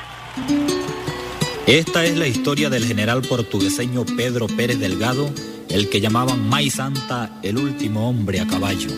Esta es la historia del general portugueseño Pedro Pérez Delgado, el que llamaban May Santa el último hombre a caballo.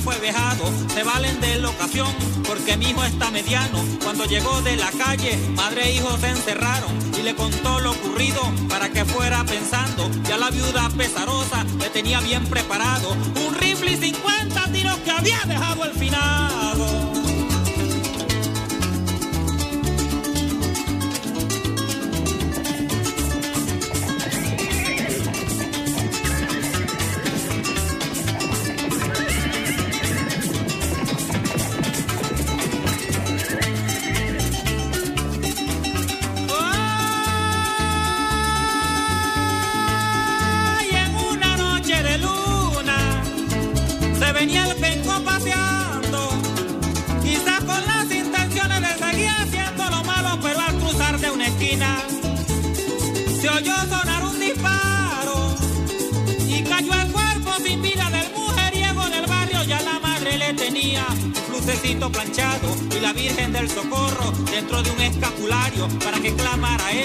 Fue vejado. Se valen de la ocasión, porque mi hijo está mediano. Cuando llegó de la calle, madre e hijo se encerraron y le contó lo ocurrido para que fuera pensando. Ya la viuda pesarosa le tenía bien preparado un rifle y 50 tiros que había dejado el finado.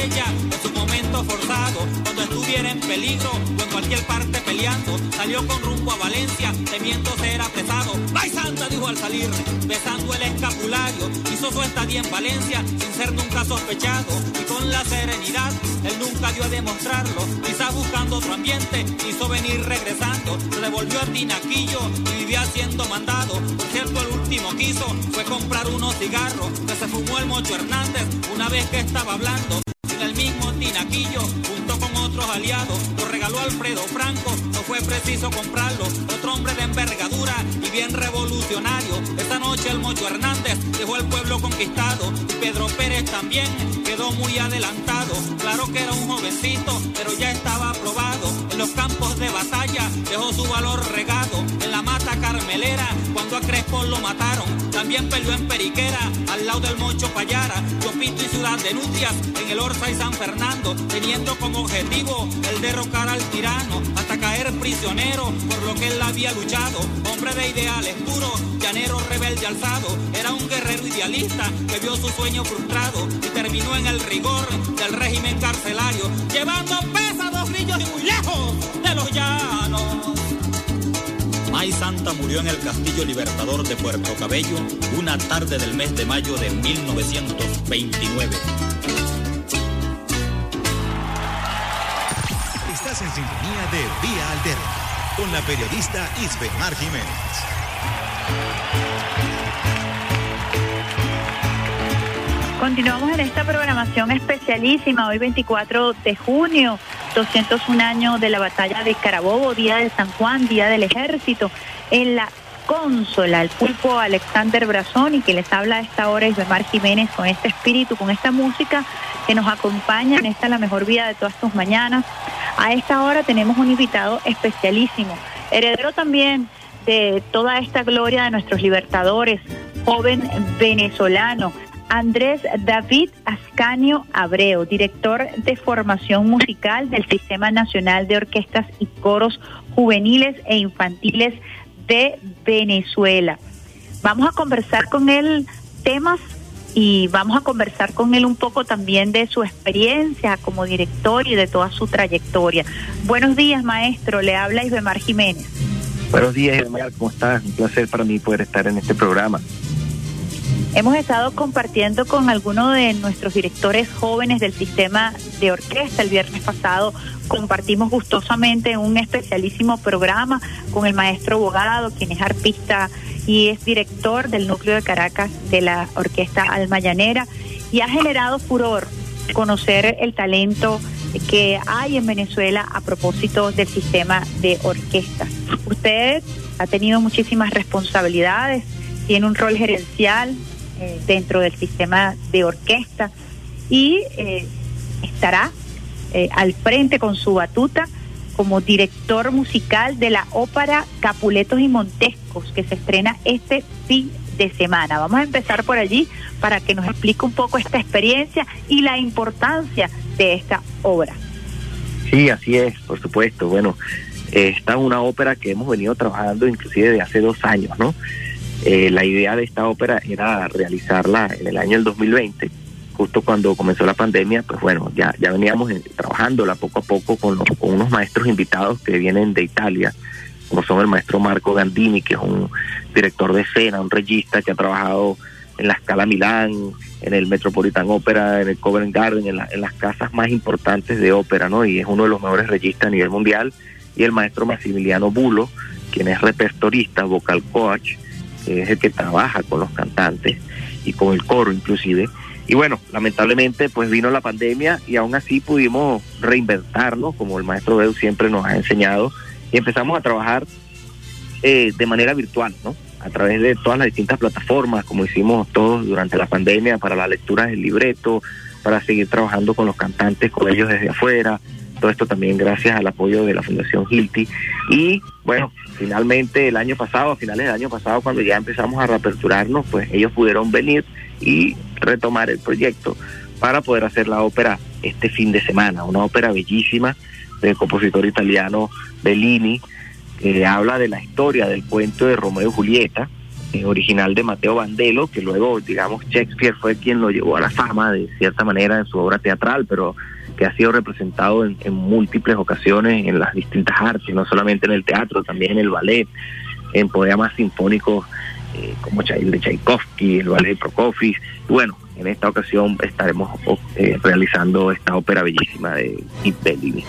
En su momento forzado cuando estuviera en peligro o en cualquier parte peleando. Salió con rumbo a Valencia temiendo ser apresado. ¡Ay santa! dijo al salir, besando el escapulario. Hizo su estadía en Valencia sin ser nunca sospechado y con la serenidad él nunca dio a demostrarlo. Quizás buscando otro ambiente hizo venir regresando. Se devolvió a Tinaquillo y vivía siendo mandado. Por cierto, el último quiso fue comprar unos cigarros que se fumó el Mocho Hernández una vez que estaba hablando. Aliados, lo regaló Alfredo Franco, no fue preciso comprarlo. Otro hombre de envergadura y bien revolucionario. Esta noche el Mocho Hernández dejó el pueblo conquistado y Pedro Pérez también quedó muy adelantado. Claro que era un jovencito, pero ya estaba aprobado. En los campos de batalla dejó su valor regado. En la mata carmelera, cuando a Crespo lo mataron, también peleó en Periquera, al lado del Mocho Payara, Chopito y Ciudad de Nutrias, en el Orza y San Fernando, teniendo como objetivo el derrocar al tirano, hasta caer prisionero por lo que él había luchado. Hombre de ideales puros, llanero rebelde alzado, era un guerrero idealista que vio su sueño frustrado y terminó en el rigor del régimen carcelario, llevando pesados dos y muy lejos de los llanos. May Santa murió en el Castillo Libertador de Puerto Cabello una tarde del mes de mayo de 1929. Estás en sintonía de Vía Alterna con la periodista Isbemar Jiménez. Continuamos en esta programación especialísima, hoy 24 de junio, 201 años de la batalla de Carabobo, Día de San Juan, Día del Ejército, en la consola, el pulpo Alexander Brazón y que les habla a esta hora Isbemar Jiménez con este espíritu, con esta música que nos acompaña en esta La Mejor Vida de todas tus mañanas. A esta hora tenemos un invitado especialísimo, heredero también de toda esta gloria de nuestros libertadores, joven venezolano, Andrés David Ascanio Abreu, director de formación musical del Sistema Nacional de Orquestas y Coros Juveniles e Infantiles de Venezuela. Vamos a conversar con él temas y vamos a conversar con él un poco también de su experiencia como director y de toda su trayectoria. Buenos días, maestro. Le habla Isbemar Jiménez. Buenos días, Isbemar. ¿Cómo estás? Un placer para mí poder estar en este programa. Hemos estado compartiendo con algunos de nuestros directores jóvenes del sistema de orquesta. El viernes pasado compartimos gustosamente un especialísimo programa con el maestro Bogado, quien es arpista y es director del núcleo de Caracas de la orquesta Almayanera y ha generado furor conocer el talento que hay en Venezuela a propósito del sistema de orquesta. Usted ha tenido muchísimas responsabilidades, tiene un rol gerencial, eh, dentro del sistema de orquesta y eh, estará eh, al frente con su batuta como director musical de la ópera Capuletos y Montescos que se estrena este fin de semana. Vamos a empezar por allí para que nos explique un poco esta experiencia y la importancia de esta obra. Sí, así es, por supuesto. Bueno, esta es una ópera que hemos venido trabajando inclusive de hace dos años, ¿no? Eh, la idea de esta ópera era realizarla en el año del 2020, justo cuando comenzó la pandemia, pues bueno, ya, ya veníamos trabajándola poco a poco con, unos maestros invitados que vienen de Italia, como son el maestro Marco Gandini, que es un director de escena, un regista que ha trabajado en la Scala Milán, en el Metropolitan Opera, en el Covent Garden, en, en las casas más importantes de ópera, ¿no? Y es uno de los mejores registas a nivel mundial. Y el maestro Maximiliano Bulo, quien es repertorista, vocal coach, es el que trabaja con los cantantes y con el coro inclusive. Y bueno, lamentablemente pues vino la pandemia y aún así pudimos reinventarnos, como el maestro Beu siempre nos ha enseñado, y empezamos a trabajar eh, de manera virtual, ¿no? A través de todas las distintas plataformas, como hicimos todos durante la pandemia, para la lectura del libreto, para seguir trabajando con los cantantes, con ellos desde afuera, esto también gracias al apoyo de la Fundación Hilti. Y bueno, finalmente el año pasado, a finales del año pasado, cuando ya empezamos a reaperturarnos, pues ellos pudieron venir y retomar el proyecto para poder hacer la ópera este fin de semana, una ópera bellísima del compositor italiano Bellini, que habla de la historia del cuento de Romeo y Julieta, eh, original de Mateo Bandelo, que luego, digamos, Shakespeare fue quien lo llevó a la fama de cierta manera en su obra teatral, pero que ha sido representado en, múltiples ocasiones en las distintas artes, no solamente en el teatro, también en el ballet, en poemas sinfónicos eh, como el de Tchaikovsky, el ballet de Prokofiev. Bueno, en esta ocasión estaremos eh, realizando esta ópera bellísima de Bellini.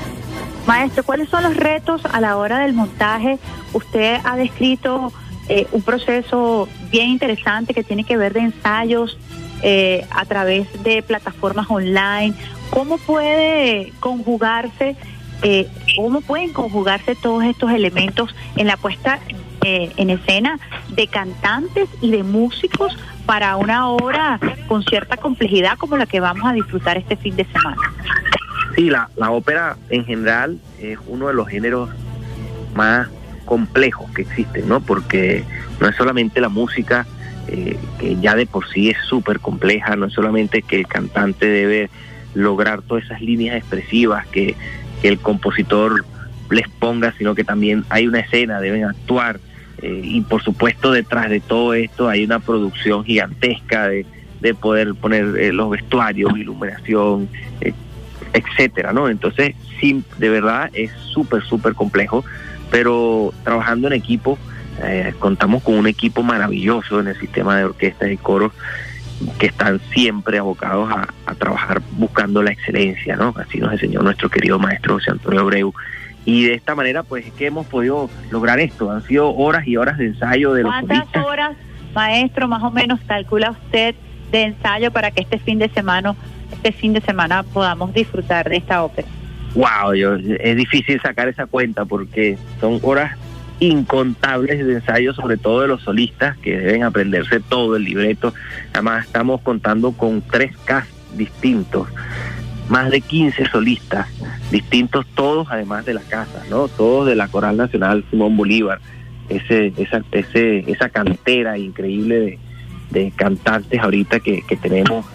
Maestro, ¿cuáles son los retos a la hora del montaje? Usted ha descrito eh, un proceso bien interesante que tiene que ver de ensayos a través de plataformas online. ¿Cómo puede conjugarse, eh, cómo pueden conjugarse todos estos elementos en la puesta eh, en escena de cantantes y de músicos para una obra con cierta complejidad como la que vamos a disfrutar este fin de semana? Sí, la, la ópera en general es uno de los géneros más complejos que existen, ¿no? Porque no es solamente la música, eh, que ya de por sí es súper compleja, no es solamente que el cantante debe lograr todas esas líneas expresivas que, el compositor les ponga, sino que también hay una escena, deben actuar. Eh, y por supuesto detrás de todo esto hay una producción gigantesca de, de poder poner eh, los vestuarios, iluminación, eh, etcétera, ¿no? Entonces, sí, de verdad es súper, súper complejo, pero trabajando en equipo contamos con un equipo maravilloso en el sistema de orquesta y coros que están siempre abocados a, a, trabajar buscando la excelencia, ¿no? Así nos enseñó nuestro querido maestro José Antonio Abreu. Y de esta manera, pues es que hemos podido lograr esto. Han sido horas y horas de ensayo de los ¿Cuántas horas, maestro, más o menos calcula usted de ensayo para que este fin de semana, este fin de semana podamos disfrutar de esta ópera? Wow, yo, es difícil sacar esa cuenta porque son horas incontables de ensayo, sobre todo de los solistas que deben aprenderse todo el libreto. Además, estamos contando con tres cast distintos, más de 15 solistas distintos, todos además de la casa, ¿no? Todos de la Coral Nacional Simón Bolívar, ese, esa, ese, esa cantera increíble de, cantantes ahorita que, que tenemos,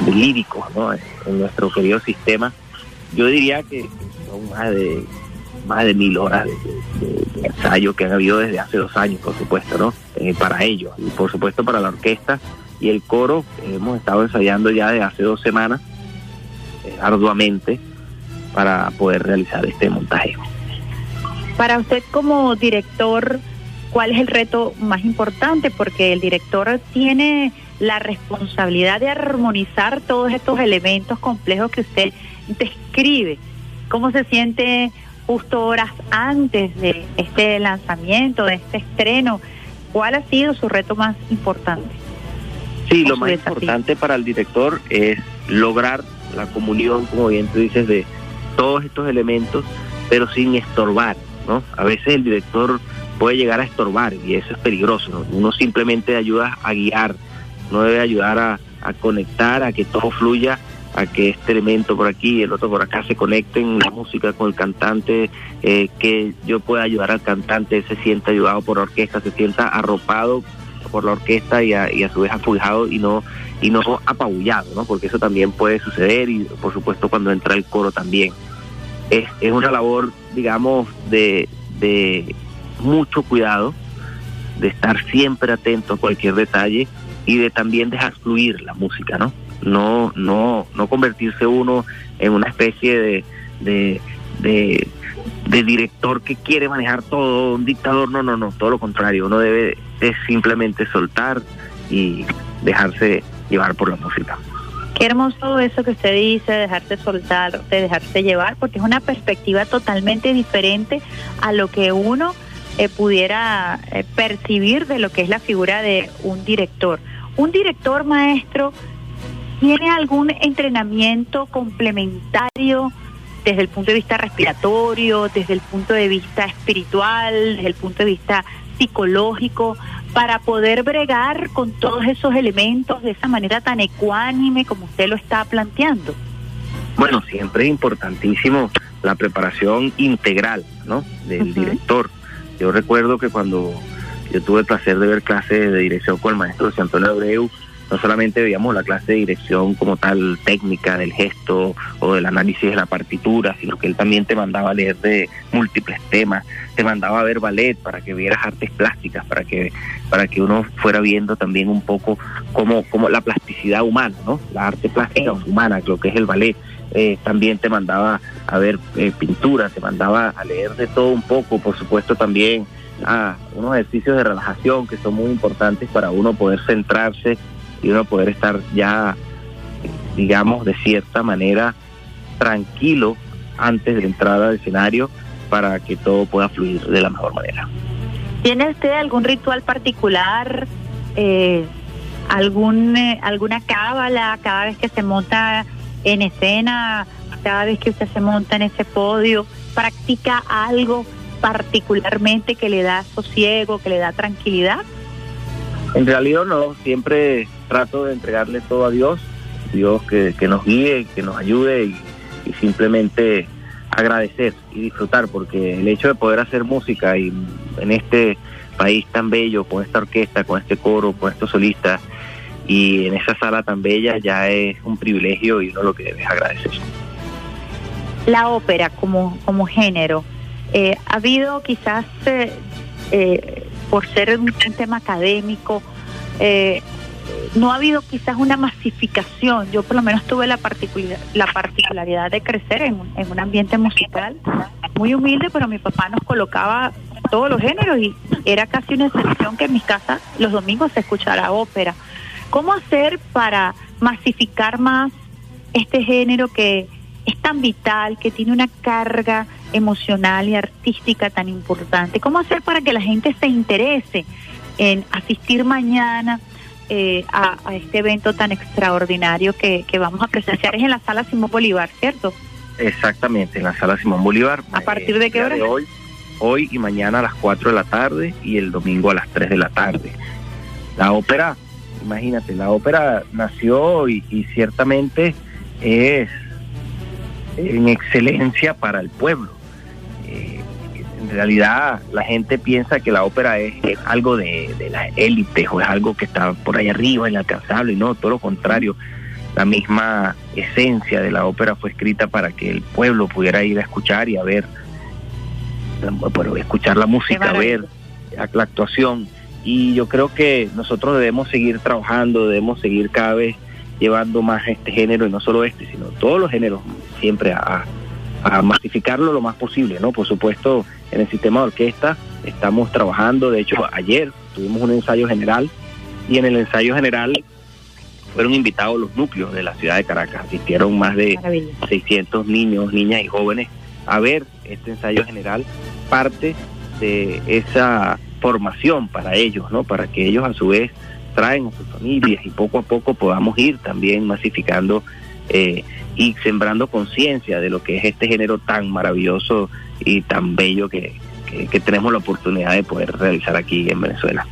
de líricos, ¿no? En nuestro querido sistema. Yo diría que son más de más de mil horas de, de, ensayo que han habido desde hace dos años, por supuesto, ¿no? Eh, para ellos y por supuesto para la orquesta y el coro. Hemos estado ensayando ya de hace dos semanas eh, arduamente para poder realizar este montaje. Para usted como director, ¿cuál es el reto más importante? Porque el director tiene la responsabilidad de armonizar todos estos elementos complejos que usted describe. ¿Cómo se siente justo horas antes de este lanzamiento, de este estreno. ¿Cuál ha sido su reto más importante? Sí, lo más desafío? importante para el director es lograr la comunión, como bien tú dices, de todos estos elementos, pero sin estorbar, ¿no? A veces el director puede llegar a estorbar y eso es peligroso, ¿no? Uno simplemente ayuda a guiar, no debe ayudar a, a conectar, a que todo fluya a que este elemento por aquí y el otro por acá se conecten, la música con el cantante, eh, que yo pueda ayudar al cantante, se sienta ayudado por la orquesta, se sienta arropado por la orquesta y a, y a su vez afujado y no y no apabullado, ¿no? Porque eso también puede suceder y por supuesto cuando entra el coro también. Es, es una labor, digamos, de, de mucho cuidado, de estar siempre atento a cualquier detalle y de también dejar fluir la música, ¿no? No no no convertirse uno en una especie de, de, director que quiere manejar todo, un dictador, no, no, no, todo lo contrario, uno debe es simplemente soltar y dejarse llevar por la música. Qué hermoso eso que usted dice, dejarse soltar, de dejarse llevar, porque es una perspectiva totalmente diferente a lo que uno eh, pudiera eh, percibir de lo que es la figura de un director. Un director maestro ¿Tiene algún entrenamiento complementario desde el punto de vista respiratorio, desde el punto de vista espiritual, desde el punto de vista psicológico, para poder bregar con todos esos elementos de esa manera tan ecuánime como usted lo está planteando? Bueno, siempre es importantísimo la preparación integral, ¿no? Del uh -huh. director. Yo recuerdo que cuando yo tuve el placer de ver clases de dirección con el maestro José Antonio Abreu, no solamente veíamos la clase de dirección como tal técnica del gesto o del análisis de la partitura, sino que él también te mandaba a leer de múltiples temas, te mandaba a ver ballet para que vieras artes plásticas, para que para que uno fuera viendo también un poco como como la plasticidad humana, ¿no? La arte plástica humana, lo que es el ballet. Eh, también te mandaba a ver eh, pintura, te mandaba a leer de todo un poco, por supuesto también a unos ejercicios de relajación que son muy importantes para uno poder centrarse y uno poder estar ya, digamos, de cierta manera tranquilo antes de la entrada al escenario para que todo pueda fluir de la mejor manera. ¿Tiene usted algún ritual particular, eh, algún eh, alguna cábala cada vez que se monta en escena, cada vez que usted se monta en ese podio? ¿Practica algo particularmente que le da sosiego, que le da tranquilidad? En realidad no, siempre trato de entregarle todo a Dios, Dios que, que nos guíe, que nos ayude y, simplemente agradecer y disfrutar, porque el hecho de poder hacer música y en este país tan bello, con esta orquesta, con este coro, con estos solistas y en esa sala tan bella ya es un privilegio y uno lo que debe es agradecer. La ópera como, como género, eh, ha habido quizás... Eh, eh, por ser un, un tema académico, eh, no ha habido quizás una masificación. Yo por lo menos tuve la, la particularidad de crecer en en un ambiente musical muy humilde, pero mi papá nos colocaba todos los géneros y era casi una excepción que en mis casas los domingos se escuchara ópera. ¿Cómo hacer para masificar más este género que es tan vital, que tiene una carga emocional y artística tan importante? ¿Cómo hacer para que la gente se interese en asistir mañana eh, a, a este evento tan extraordinario que, que vamos a presenciar? Es en la sala Simón Bolívar, ¿cierto? Exactamente, en la sala Simón Bolívar. ¿A partir de qué hora? de hoy, hoy y mañana a las 4 de la tarde y el domingo a las 3 de la tarde. La ópera, imagínate, la ópera nació y, y ciertamente es en excelencia para el pueblo. Eh, en realidad la gente piensa que la ópera es, es algo de, de la élite o es algo que está por ahí arriba, inalcanzable, y no, todo lo contrario. La misma esencia de la ópera fue escrita para que el pueblo pudiera ir a escuchar y a ver, bueno, escuchar la música, a ver la actuación. Y yo creo que nosotros debemos seguir trabajando, debemos seguir cada vez llevando más este género, y no solo este, sino todos los géneros, siempre a, a masificarlo lo más posible, ¿no? Por supuesto, en el sistema de orquesta estamos trabajando, de hecho, ayer tuvimos un ensayo general, y en el ensayo general fueron invitados los núcleos de la ciudad de Caracas, asistieron más de 600 niños, niñas y jóvenes a ver este ensayo general, parte de esa formación para ellos, ¿no? Para que ellos a su vez traen a sus familias y poco a poco podamos ir también masificando eh, y sembrando conciencia de lo que es este género tan maravilloso y tan bello que, que, que tenemos la oportunidad de poder realizar aquí en Venezuela.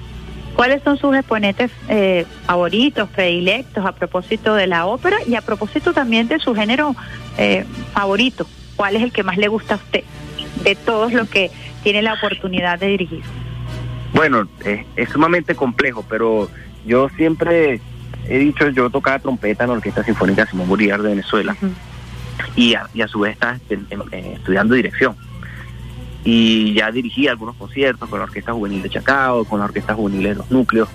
¿Cuáles son sus exponentes eh, favoritos, predilectos a propósito de la ópera y a propósito también de su género eh, favorito? ¿Cuál es el que más le gusta a usted de todos los que tiene la oportunidad de dirigir? Bueno, es, es sumamente complejo, pero yo siempre he dicho, yo tocaba trompeta en la Orquesta Sinfónica Simón Bolívar de Venezuela y, a, y a su vez estaba en- eh, estudiando dirección. Y ya dirigí algunos conciertos con la Orquesta Juvenil de Chacao, con la Orquesta Juvenil de Los Núcleos.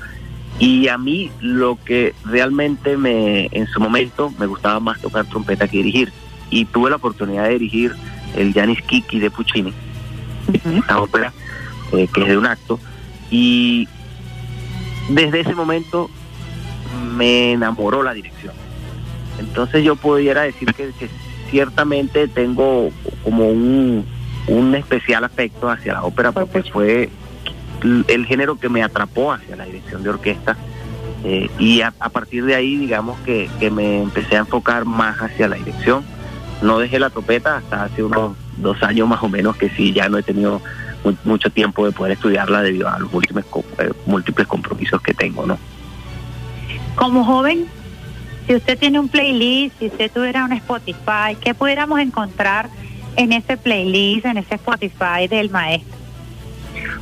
Y a mí lo que realmente me, en su momento me gustaba más tocar trompeta que dirigir. Y tuve la oportunidad de dirigir el Janis Kiki de Puccini, esta ópera eh, que es de un acto. Y desde ese momento me enamoró la dirección. Entonces yo pudiera decir que, que ciertamente tengo como un, un especial afecto hacia la ópera porque fue l- el género que me atrapó hacia la dirección de orquesta eh, y a, a partir de ahí digamos que, que me empecé a enfocar más hacia la dirección. No dejé la trompeta hasta hace unos dos años más o menos que sí ya no he tenido mu- mucho tiempo de poder estudiarla debido a los múltiples, eh, múltiples compromisos que tengo, ¿no? Como joven, si usted tiene un playlist, si usted tuviera un Spotify, ¿qué pudiéramos encontrar en ese playlist, en ese Spotify del maestro?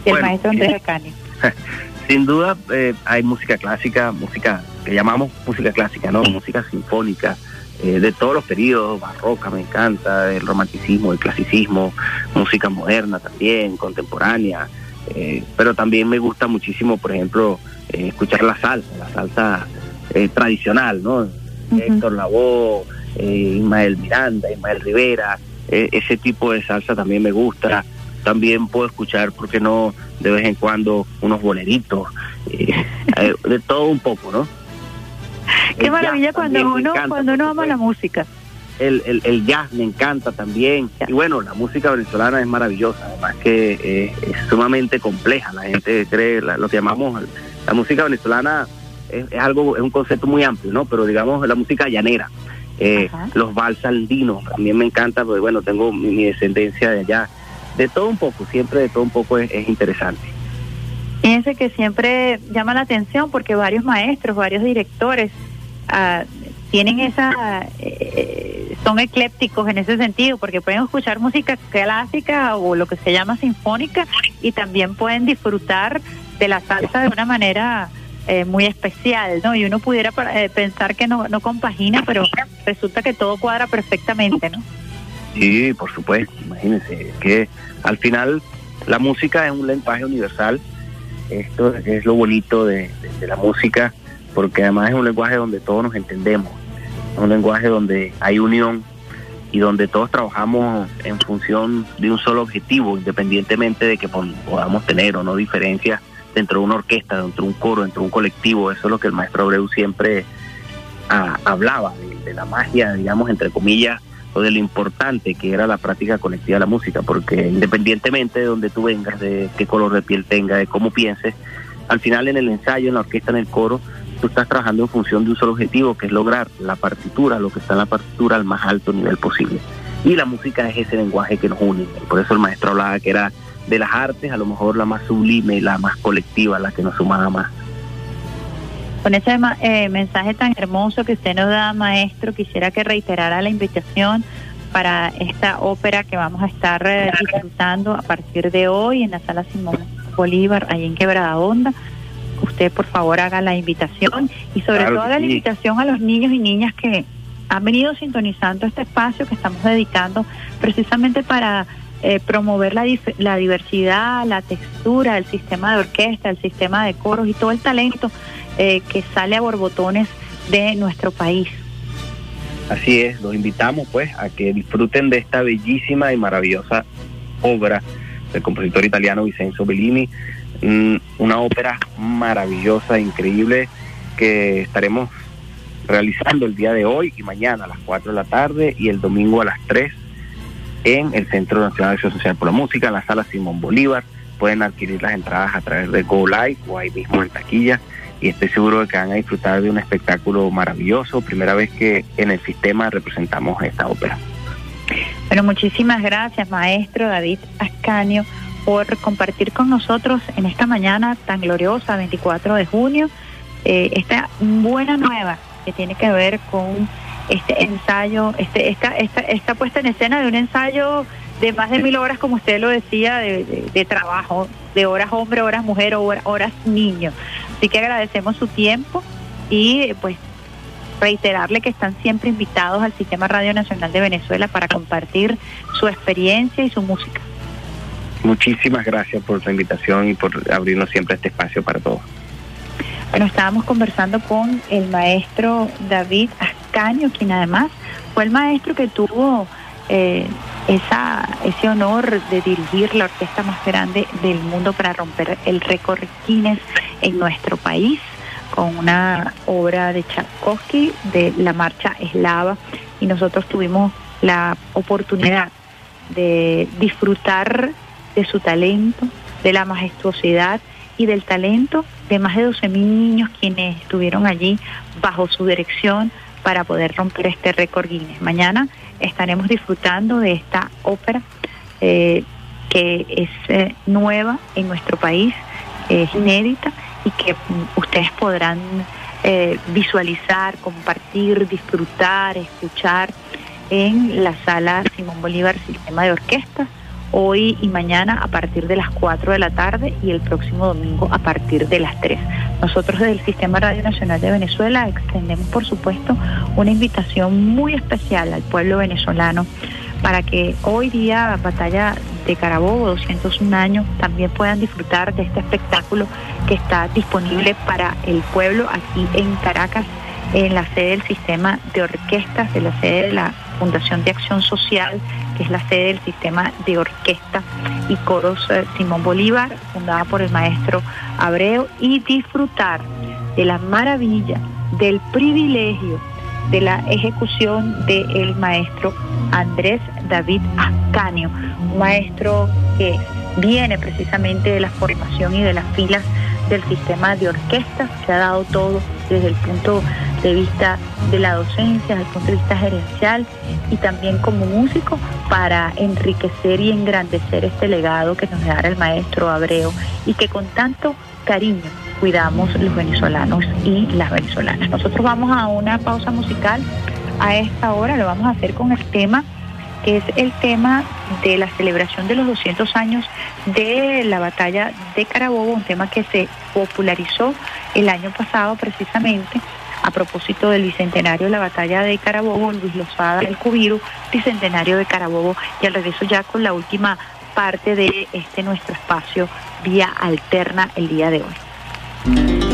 Del Bueno, maestro Andrés Arcani. Sin duda eh, hay música clásica, música que llamamos música clásica, ¿no? Música sinfónica, eh, de todos los periodos, barroca me encanta, el romanticismo, el clasicismo, música moderna también, contemporánea, eh, pero también me gusta muchísimo, por ejemplo, eh, escuchar la salsa, la salsa eh, tradicional, ¿no? Héctor Lavoe, eh, Ismael Miranda, Ismael Rivera, eh, ese tipo de salsa también me gusta. También puedo escuchar, ¿por qué no? De vez en cuando unos boleritos, eh, eh, de todo un poco, ¿no? Qué El maravilla cuando uno, cuando uno ama la música. el, el, el jazz me encanta también. Y bueno, la música venezolana es maravillosa, además que eh, es sumamente compleja. La gente cree, la- lo que llamamos la música venezolana es, es algo, es un concepto muy amplio, ¿no? Pero digamos la música llanera, eh, los vals andinos, también me encanta, porque bueno, tengo mi, mi descendencia de allá. De todo un poco, siempre de todo un poco es, es interesante. Fíjense que siempre llama la atención porque varios maestros, varios directores ah, tienen esa, eh, son eclépticos en ese sentido porque pueden escuchar música clásica o lo que se llama sinfónica y también pueden disfrutar de la salsa de una manera eh, muy especial, ¿no? Y uno pudiera eh, pensar que no, no compagina, pero resulta que todo cuadra perfectamente, ¿no? Sí, por supuesto, imagínense, que al final la música es un lenguaje universal, esto es lo bonito de, de- la música, porque además es un lenguaje donde todos nos entendemos, un lenguaje donde hay unión y donde todos trabajamos en función de un solo objetivo, independientemente de que podamos tener o no diferencias dentro de una orquesta, dentro de un coro, dentro de un colectivo. Eso es lo que el maestro Abreu siempre ah, hablaba, de, la magia, digamos, entre comillas, o de lo importante que era la práctica colectiva de la música, porque independientemente de donde tú vengas, de qué color de piel tengas, de cómo pienses, al final en el ensayo, en la orquesta, en el coro, tú estás trabajando en función de un solo objetivo, que es lograr la partitura, lo que está en la partitura al más alto nivel posible. Y la música es ese lenguaje que nos une. Por eso el maestro hablaba que era de las artes, a lo mejor la más sublime, la más colectiva, la que nos sumaba más. Con ese eh, mensaje tan hermoso que usted nos da, maestro, quisiera que reiterara la invitación para esta ópera que vamos a estar eh, disfrutando a partir de hoy en la sala Simón Bolívar, ahí en Quebrada Onda. Usted, por favor, haga la invitación y sobre todo haga la invitación a los niños y niñas que han venido sintonizando este espacio que estamos dedicando precisamente para eh, promover la, la diversidad, la textura, el sistema de orquesta, el sistema de coros y todo el talento eh, que sale a borbotones de nuestro país. Así es, los invitamos pues a que disfruten de esta bellísima y maravillosa obra del compositor italiano Vincenzo Bellini, mm, una ópera maravillosa, increíble, que estaremos realizando el día de hoy y mañana a las 4 de la tarde y el domingo a las 3 en el Centro Nacional de Acción Social por la Música, en la sala Simón Bolívar. Pueden adquirir las entradas a través de Go Live o ahí mismo en taquilla y estoy seguro de que van a disfrutar de un espectáculo maravilloso. Primera vez que en el sistema representamos esta ópera. Bueno, muchísimas gracias, maestro David Ascanio, por compartir con nosotros en esta mañana tan gloriosa, 24 de junio, eh, esta buena nueva que tiene que ver con este ensayo, este, esta, esta, esta puesta en escena de un ensayo de más de mil horas, como usted lo decía, de, trabajo, de horas hombre, horas mujer, horas, horas niño. Así que agradecemos su tiempo y pues reiterarle que están siempre invitados al Sistema Radio Nacional de Venezuela para compartir su experiencia y su música. Muchísimas gracias por su invitación y por abrirnos siempre este espacio para todos. Bueno, estábamos conversando con el maestro David Ascaño, quien además fue el maestro que tuvo eh, ese honor de dirigir la orquesta más grande del mundo para romper el récord Guinness en nuestro país con una obra de Tchaikovsky de la marcha eslava. Y nosotros tuvimos la oportunidad de disfrutar de su talento, de la majestuosidad y del talento de más de 12.000 niños quienes estuvieron allí bajo su dirección para poder romper este récord Guinness. Mañana estaremos disfrutando de esta ópera eh, que es eh, nueva en nuestro país, es inédita y que ustedes podrán eh, visualizar, compartir, disfrutar, escuchar en la sala Simón Bolívar Sistema de Orquestas hoy y mañana a partir de las 4 de la tarde y el próximo domingo a partir de las 3. Nosotros desde el Sistema Radio Nacional de Venezuela extendemos, por supuesto, una invitación muy especial al pueblo venezolano para que hoy día, Batalla de Carabobo, 201 años, también puedan disfrutar de este espectáculo que está disponible para el pueblo aquí en Caracas, en la sede del sistema de orquestas, de la sede de la Fundación de Acción Social, que es la sede del sistema de orquesta y coros eh, Simón Bolívar, fundada por el maestro Abreu, y disfrutar de la maravilla, del privilegio de la ejecución del maestro Andrés David Ascanio, un maestro que viene precisamente de la formación y de las filas del sistema de orquestas, que ha dado todo desde el punto de vista de la docencia, desde el punto de vista gerencial y también como músico para enriquecer y engrandecer este legado que nos dará el maestro Abreu y que con tanto cariño cuidamos los venezolanos y las venezolanas. Nosotros vamos a una pausa musical a esta hora, lo vamos a hacer con el tema que es el tema de la celebración de los 200 años de la batalla de Carabobo, un tema que se popularizó el año pasado precisamente a propósito del bicentenario de la batalla de Carabobo, Luis Lozada del Cubiru, bicentenario de Carabobo, y al regreso ya con la última parte de este nuestro espacio vía alterna el día de hoy.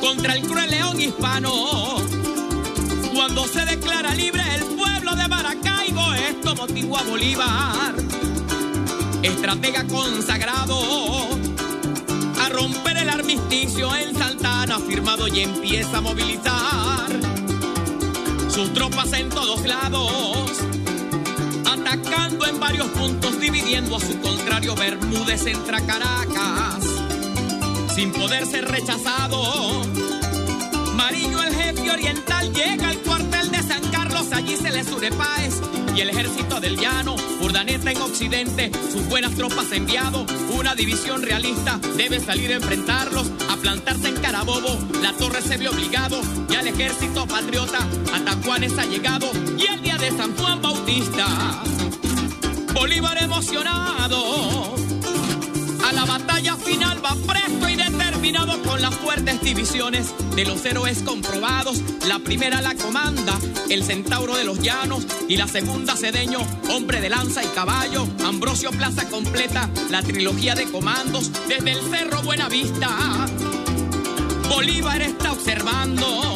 Contra el cruel león hispano. Cuando se declara libre el pueblo de Maracaibo, esto motivó a Bolívar, estratega consagrado, a romper el armisticio en Santana firmado y empieza a movilizar sus tropas en todos lados atacando en varios puntos, dividiendo a su contrario Bermúdez entra Caracas, sin poder ser rechazado. Mariño, el jefe oriental, llega al cuartel de San Carlos, allí se le sube Páez y el ejército del llano, Urdaneta en occidente, sus buenas tropas enviado, una división realista debe salir a enfrentarlos, a plantarse en Carabobo, la torre se ve obligado, y al ejército patriota, Atacuanes ha llegado, y el día de San Juan Bautista, Bolívar emocionado, a la batalla final va presto fuertes divisiones de los héroes comprobados. La primera la comanda el centauro de los llanos y la segunda cedeño, hombre de lanza y caballo. Ambrosio Plaza completa la trilogía de comandos desde el Cerro Buenavista. Bolívar está observando.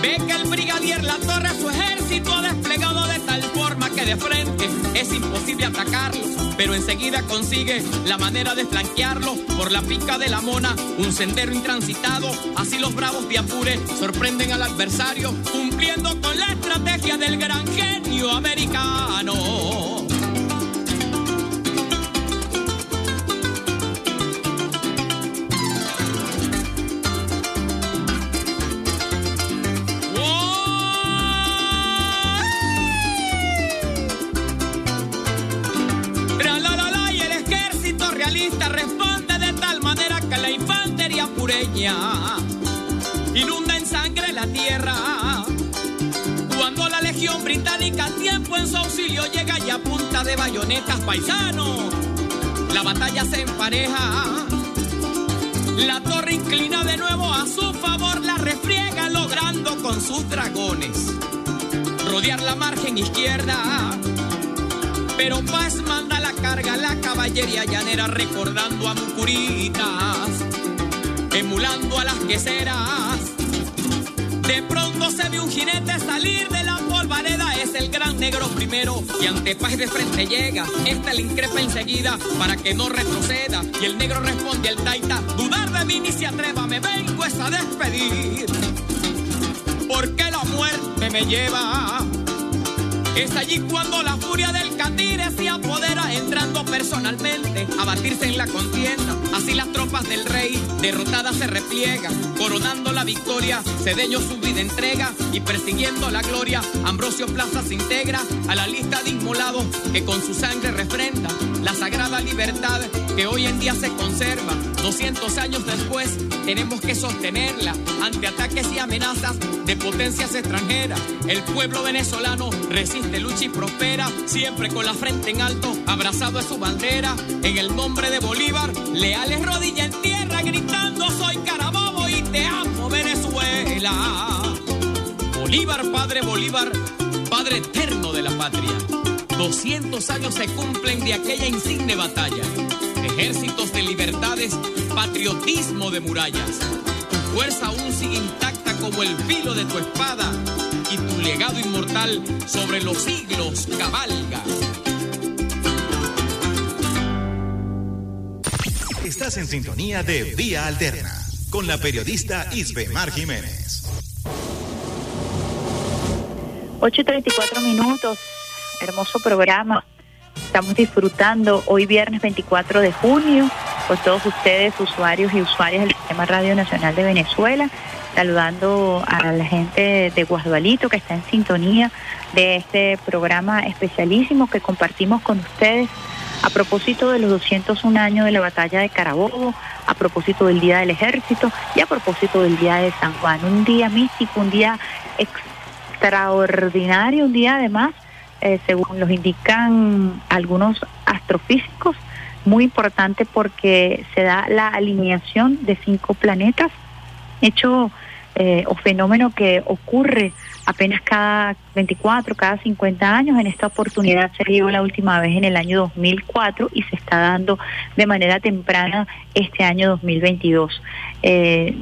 Ve que el brigadier La Torre su ejército ha desplegado de tal forma de frente es imposible atacarlo, pero enseguida consigue la manera de flanquearlo por la pica de la mona, un sendero intransitado. Así los bravos de Apure sorprenden al adversario, cumpliendo con la estrategia del gran genio americano. Inunda en sangre la tierra. Cuando la legión británica tiempo en su auxilio llega y a punta de bayonetas paisano, la batalla se empareja. La torre inclina de nuevo a su favor, la refriega logrando con sus dragones rodear la margen izquierda. Pero Paz manda la carga, la caballería llanera recordando a Mucuritas, emulando a las queseras. De pronto se ve un jinete salir de la polvareda, es el gran negro primero y ante Paz de frente llega. Esta le increpa enseguida para que no retroceda y el negro responde al taita, dudar de mí ni se atreva, me vengo es a despedir. Porque la muerte me lleva. Es allí cuando la furia del catire se apodera, entrando personalmente a batirse en la contienda. Así las tropas del rey, derrotadas, se repliegan, coronando la victoria. Cedeño su vida entrega y persiguiendo la gloria. Ambrosio Plaza se integra a la lista de inmolados que con su sangre refrenda la sagrada libertad que hoy en día se conserva. 200 años después tenemos que sostenerla ante ataques y amenazas de potencias extranjeras. El pueblo venezolano resiste, lucha y prospera, siempre con la frente en alto, abrazado a su bandera. En el nombre de Bolívar, leales rodilla en tierra, gritando soy Carabobo y te amo Venezuela. Bolívar, padre Bolívar, padre eterno de la patria. 200 años se cumplen de aquella insigne batalla. Ejércitos de libertades, patriotismo de murallas. Tu fuerza aún sigue intacta como el filo de tu espada y tu legado inmortal sobre los siglos cabalga. Estás en sintonía de Vía Alterna con la periodista Isbemar Jiménez. 8 y 34 minutos, hermoso programa. Estamos disfrutando hoy viernes 24 de junio con todos ustedes, usuarios y usuarias del Sistema Radio Nacional de Venezuela, saludando a la gente de Guasdualito que está en sintonía de este programa especialísimo que compartimos con ustedes a propósito de los 201 años de la batalla de Carabobo, a propósito del Día del Ejército y a propósito del Día de San Juan. Un día místico, un día extraordinario, un día además, eh, según los indican algunos astrofísicos, muy importante porque se da la alineación de cinco planetas, hecho eh, o fenómeno que ocurre apenas cada 24, cada 50 años. En esta oportunidad se dio la última vez en el año 2004 y se está dando de manera temprana este año 2022. Eh,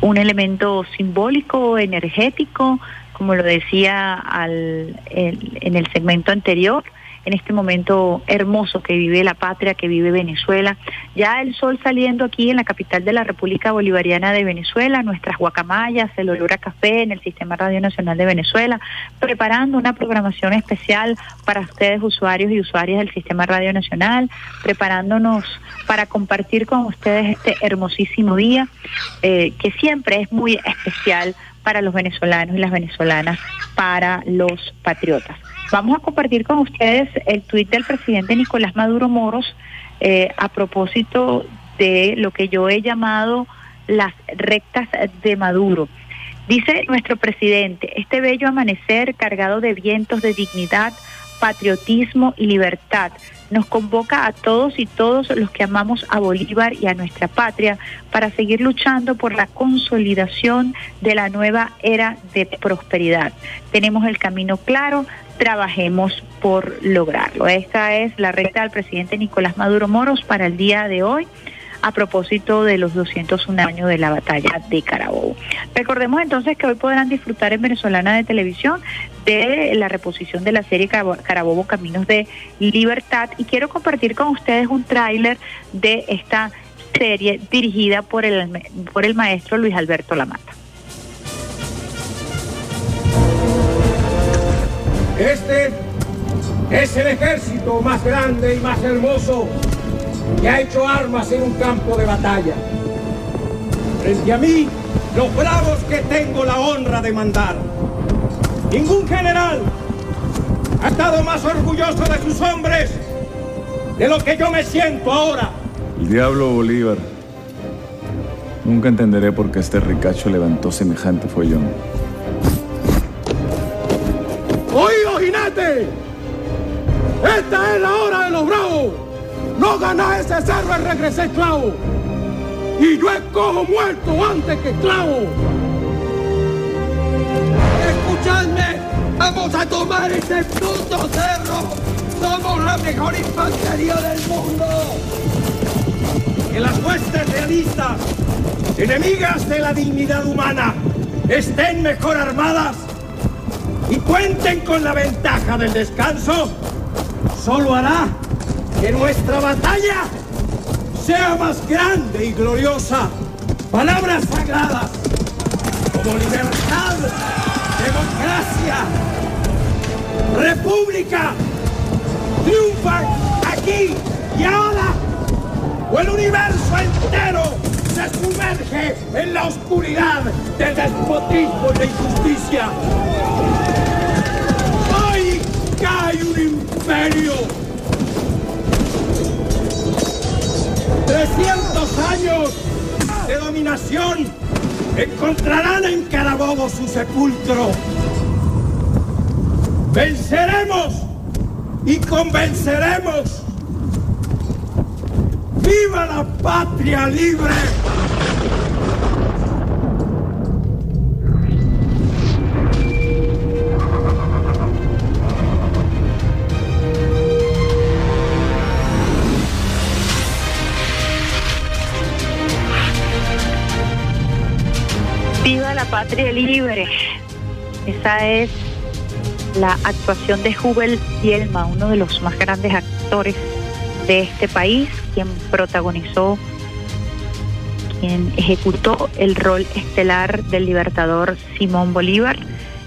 un elemento simbólico, energético, como lo decía al, en el segmento anterior, en este momento hermoso que vive la patria, que vive Venezuela. Ya el sol saliendo aquí en la capital de la República Bolivariana de Venezuela, nuestras guacamayas, el olor a café en el Sistema Radio Nacional de Venezuela, preparando una programación especial para ustedes usuarios y usuarias del Sistema Radio Nacional, preparándonos para compartir con ustedes este hermosísimo día eh, que siempre es muy especial para los venezolanos y las venezolanas, para los patriotas. Vamos a compartir con ustedes el tuit del presidente Nicolás Maduro Moros eh, a propósito de lo que yo he llamado las rectas de Maduro. Dice nuestro presidente, este bello amanecer cargado de vientos de dignidad, patriotismo y libertad nos convoca a todos y todos los que amamos a Bolívar y a nuestra patria para seguir luchando por la consolidación de la nueva era de prosperidad. Tenemos el camino claro, trabajemos por lograrlo. Esta es la recta del presidente Nicolás Maduro Moros para el día de hoy a propósito de los 201 años de la batalla de Carabobo. Recordemos entonces que hoy podrán disfrutar en Venezolana de Televisión de la reposición de la serie Carabobo Caminos de Libertad y quiero compartir con ustedes un tráiler de esta serie dirigida por el, por el maestro Luis Alberto Lamata. Este es el ejército más grande y más hermoso que ha hecho armas en un campo de batalla. Frente a mí, los bravos que tengo la honra de mandar. Ningún general ha estado más orgulloso de sus hombres de lo que yo me siento ahora. El diablo Bolívar. Nunca entenderé por qué este ricacho levantó semejante follón. ¡Esta es la hora de los bravos! ¡No ganá ese cerro y regresé esclavo! ¡Y yo escojo muerto antes que esclavo! ¡Escuchadme! ¡Vamos a tomar este puto cerro! ¡Somos la mejor infantería del mundo! Que las huestes realistas, enemigas de la dignidad humana, estén mejor armadas y cuenten con la ventaja del descanso, solo hará que nuestra batalla sea más grande y gloriosa. Palabras sagradas como libertad, democracia, república, triunfan aquí y ahora, o el universo entero se sumerge en la oscuridad del despotismo y la injusticia. Encontrarán en Carabobo su sepulcro. Venceremos y convenceremos. ¡Viva la patria libre! Patria libre. Esa es la actuación de Jubel Dielma, uno de los más grandes actores de este país, quien protagonizó, quien ejecutó el rol estelar del libertador Simón Bolívar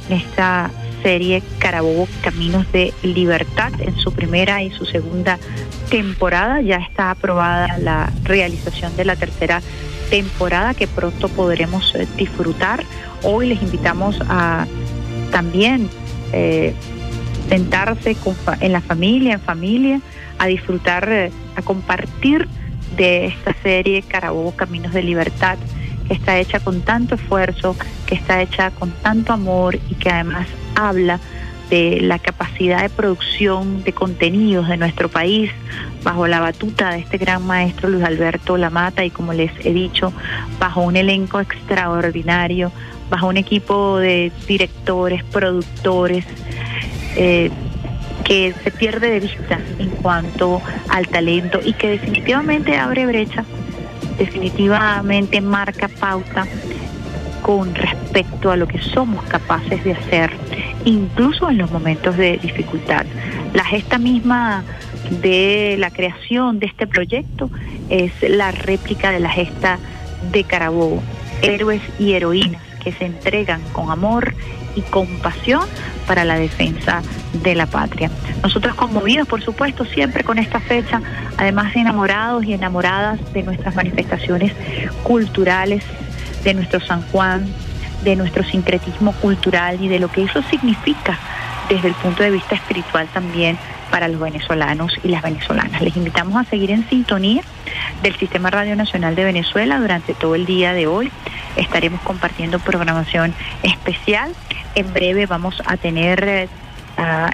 en esta serie Carabobo Caminos de Libertad en su primera y su segunda temporada. Ya está aprobada la realización de la tercera temporada que pronto podremos eh, disfrutar. Hoy les invitamos a también eh, sentarse con en la familia, en familia, a disfrutar, eh, a compartir de esta serie Carabobo Caminos de Libertad, que está hecha con tanto esfuerzo, que está hecha con tanto amor y que además habla de la capacidad de producción de contenidos de nuestro país bajo la batuta de este gran maestro Luis Alberto Lamata y como les he dicho, bajo un elenco extraordinario, bajo un equipo de directores, productores, eh, que se pierde de vista en cuanto al talento y que definitivamente abre brecha, definitivamente marca pauta con respecto a lo que somos capaces de hacer, incluso en los momentos de dificultad. La gesta misma de la creación de este proyecto es la réplica de la gesta de Carabobo, héroes y heroínas que se entregan con amor y compasión para la defensa de la patria. Nosotros conmovidos, por supuesto, siempre con esta fecha, además enamorados y enamoradas de nuestras manifestaciones culturales, de nuestro San Juan, de nuestro sincretismo cultural y de lo que eso significa desde el punto de vista espiritual también para los venezolanos y las venezolanas. Les invitamos a seguir en sintonía del Sistema Radio Nacional de Venezuela durante todo el día de hoy. Estaremos compartiendo programación especial. En breve vamos a tener eh,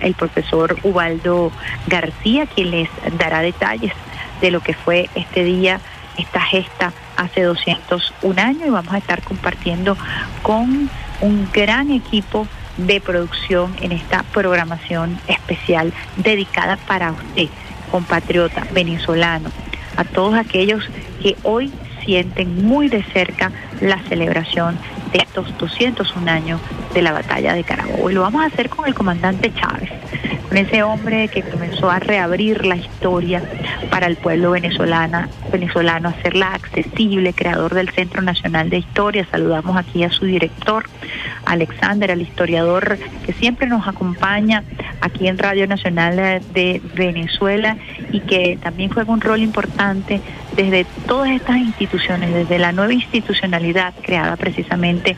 el profesor Ubaldo García, quien les dará detalles de lo que fue este día, esta gesta hace 201 años y vamos a estar compartiendo con un gran equipo de producción en esta programación especial dedicada para usted, compatriota venezolano, a todos aquellos que hoy sienten muy de cerca la celebración de estos 201 años de la batalla de Carabobo. Y lo vamos a hacer con el comandante Chávez, con ese hombre que comenzó a reabrir la historia para el pueblo venezolano, venezolano, hacerla accesible, creador del Centro Nacional de Historia. Saludamos aquí a su director, Alexander, al historiador que siempre nos acompaña aquí en Radio Nacional de Venezuela y que también juega un rol importante desde todas estas instituciones, desde la nueva institucionalidad creada precisamente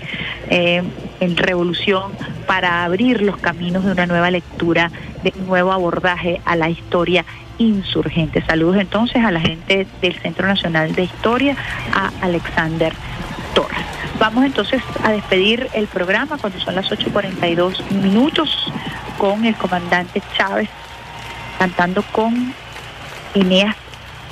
eh, en Revolución para abrir los caminos de una nueva lectura, de un nuevo abordaje a la historia insurgente. Saludos entonces a la gente del Centro Nacional de Historia, a Alexander Torres. Vamos entonces a despedir el programa cuando son las 8.42 minutos con el comandante Chávez cantando con Eneas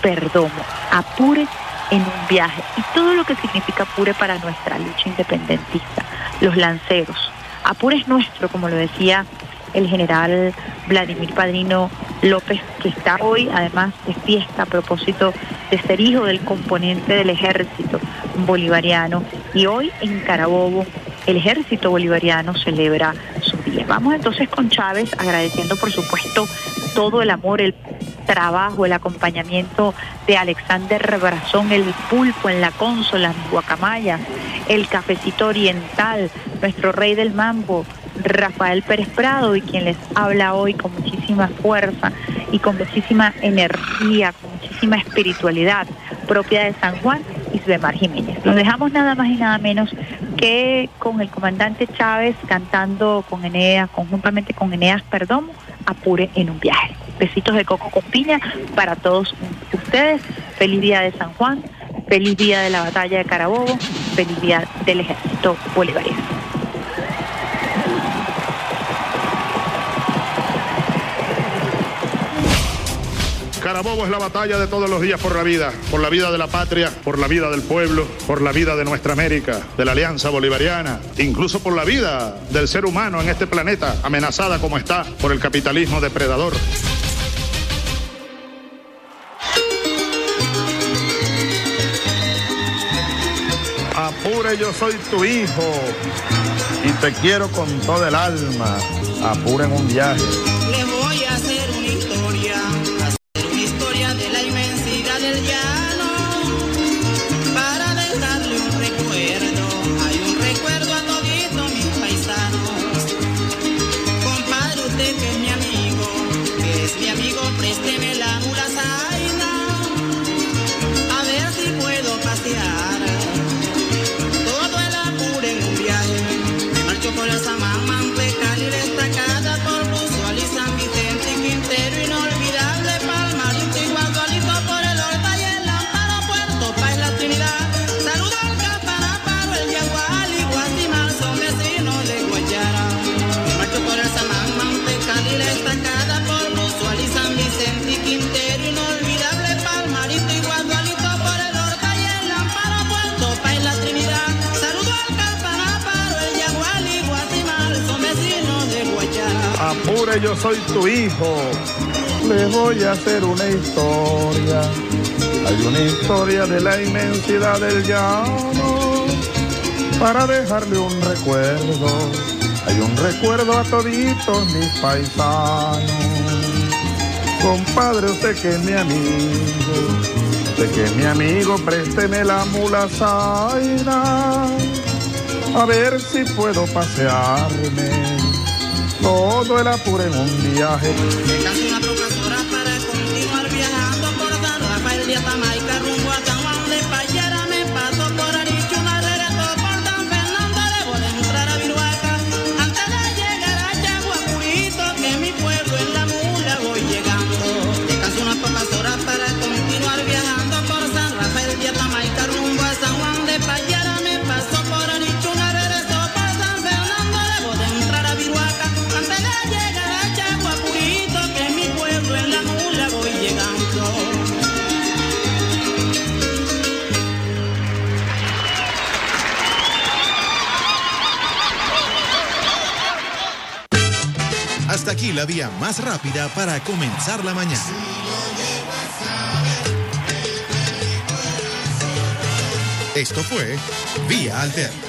Perdomo, Apure en un viaje y todo lo que significa Apure para nuestra lucha independentista, los lanceros. Apure es nuestro, como lo decía el general Vladimir Padrino López, que está hoy además de fiesta a propósito de ser hijo del componente del ejército bolivariano. Y hoy en Carabobo el ejército bolivariano celebra su día. Vamos entonces con Chávez, agradeciendo por supuesto todo el amor, el trabajo, el acompañamiento de Alexander Brazón, el pulpo en la consola, Guacamaya, el cafecito oriental, nuestro rey del mambo, Rafael Pérez Prado y quien les habla hoy con muchísima fuerza y con muchísima energía, con muchísima espiritualidad propia de San Juan, Isbemar Jiménez. Nos dejamos nada más y nada menos que con el comandante Chávez cantando con Eneas, conjuntamente con Eneas Perdomo, apure en un viaje. Besitos de coco con piña para todos ustedes. Feliz día de San Juan, feliz día de la batalla de Carabobo, feliz día del ejército bolivariano. Carabobo es la batalla de todos los días por la vida, por la vida de la patria, por la vida del pueblo, por la vida de nuestra América, de la Alianza Bolivariana, incluso por la vida del ser humano en este planeta, amenazada como está por el capitalismo depredador. Apure, yo soy tu hijo y te quiero con todo el alma. Apure en un viaje. Soy tu hijo, les voy a hacer una historia. Hay una historia de la inmensidad del llano para dejarle un recuerdo. Hay un recuerdo a toditos mis paisanos. Compadre, usted que es mi amigo, usted que mi amigo, présteme la mula zaina, a ver si puedo pasearme todo el apuro en un viaje. La vía más rápida para comenzar la mañana. Esto fue Vía Alterna.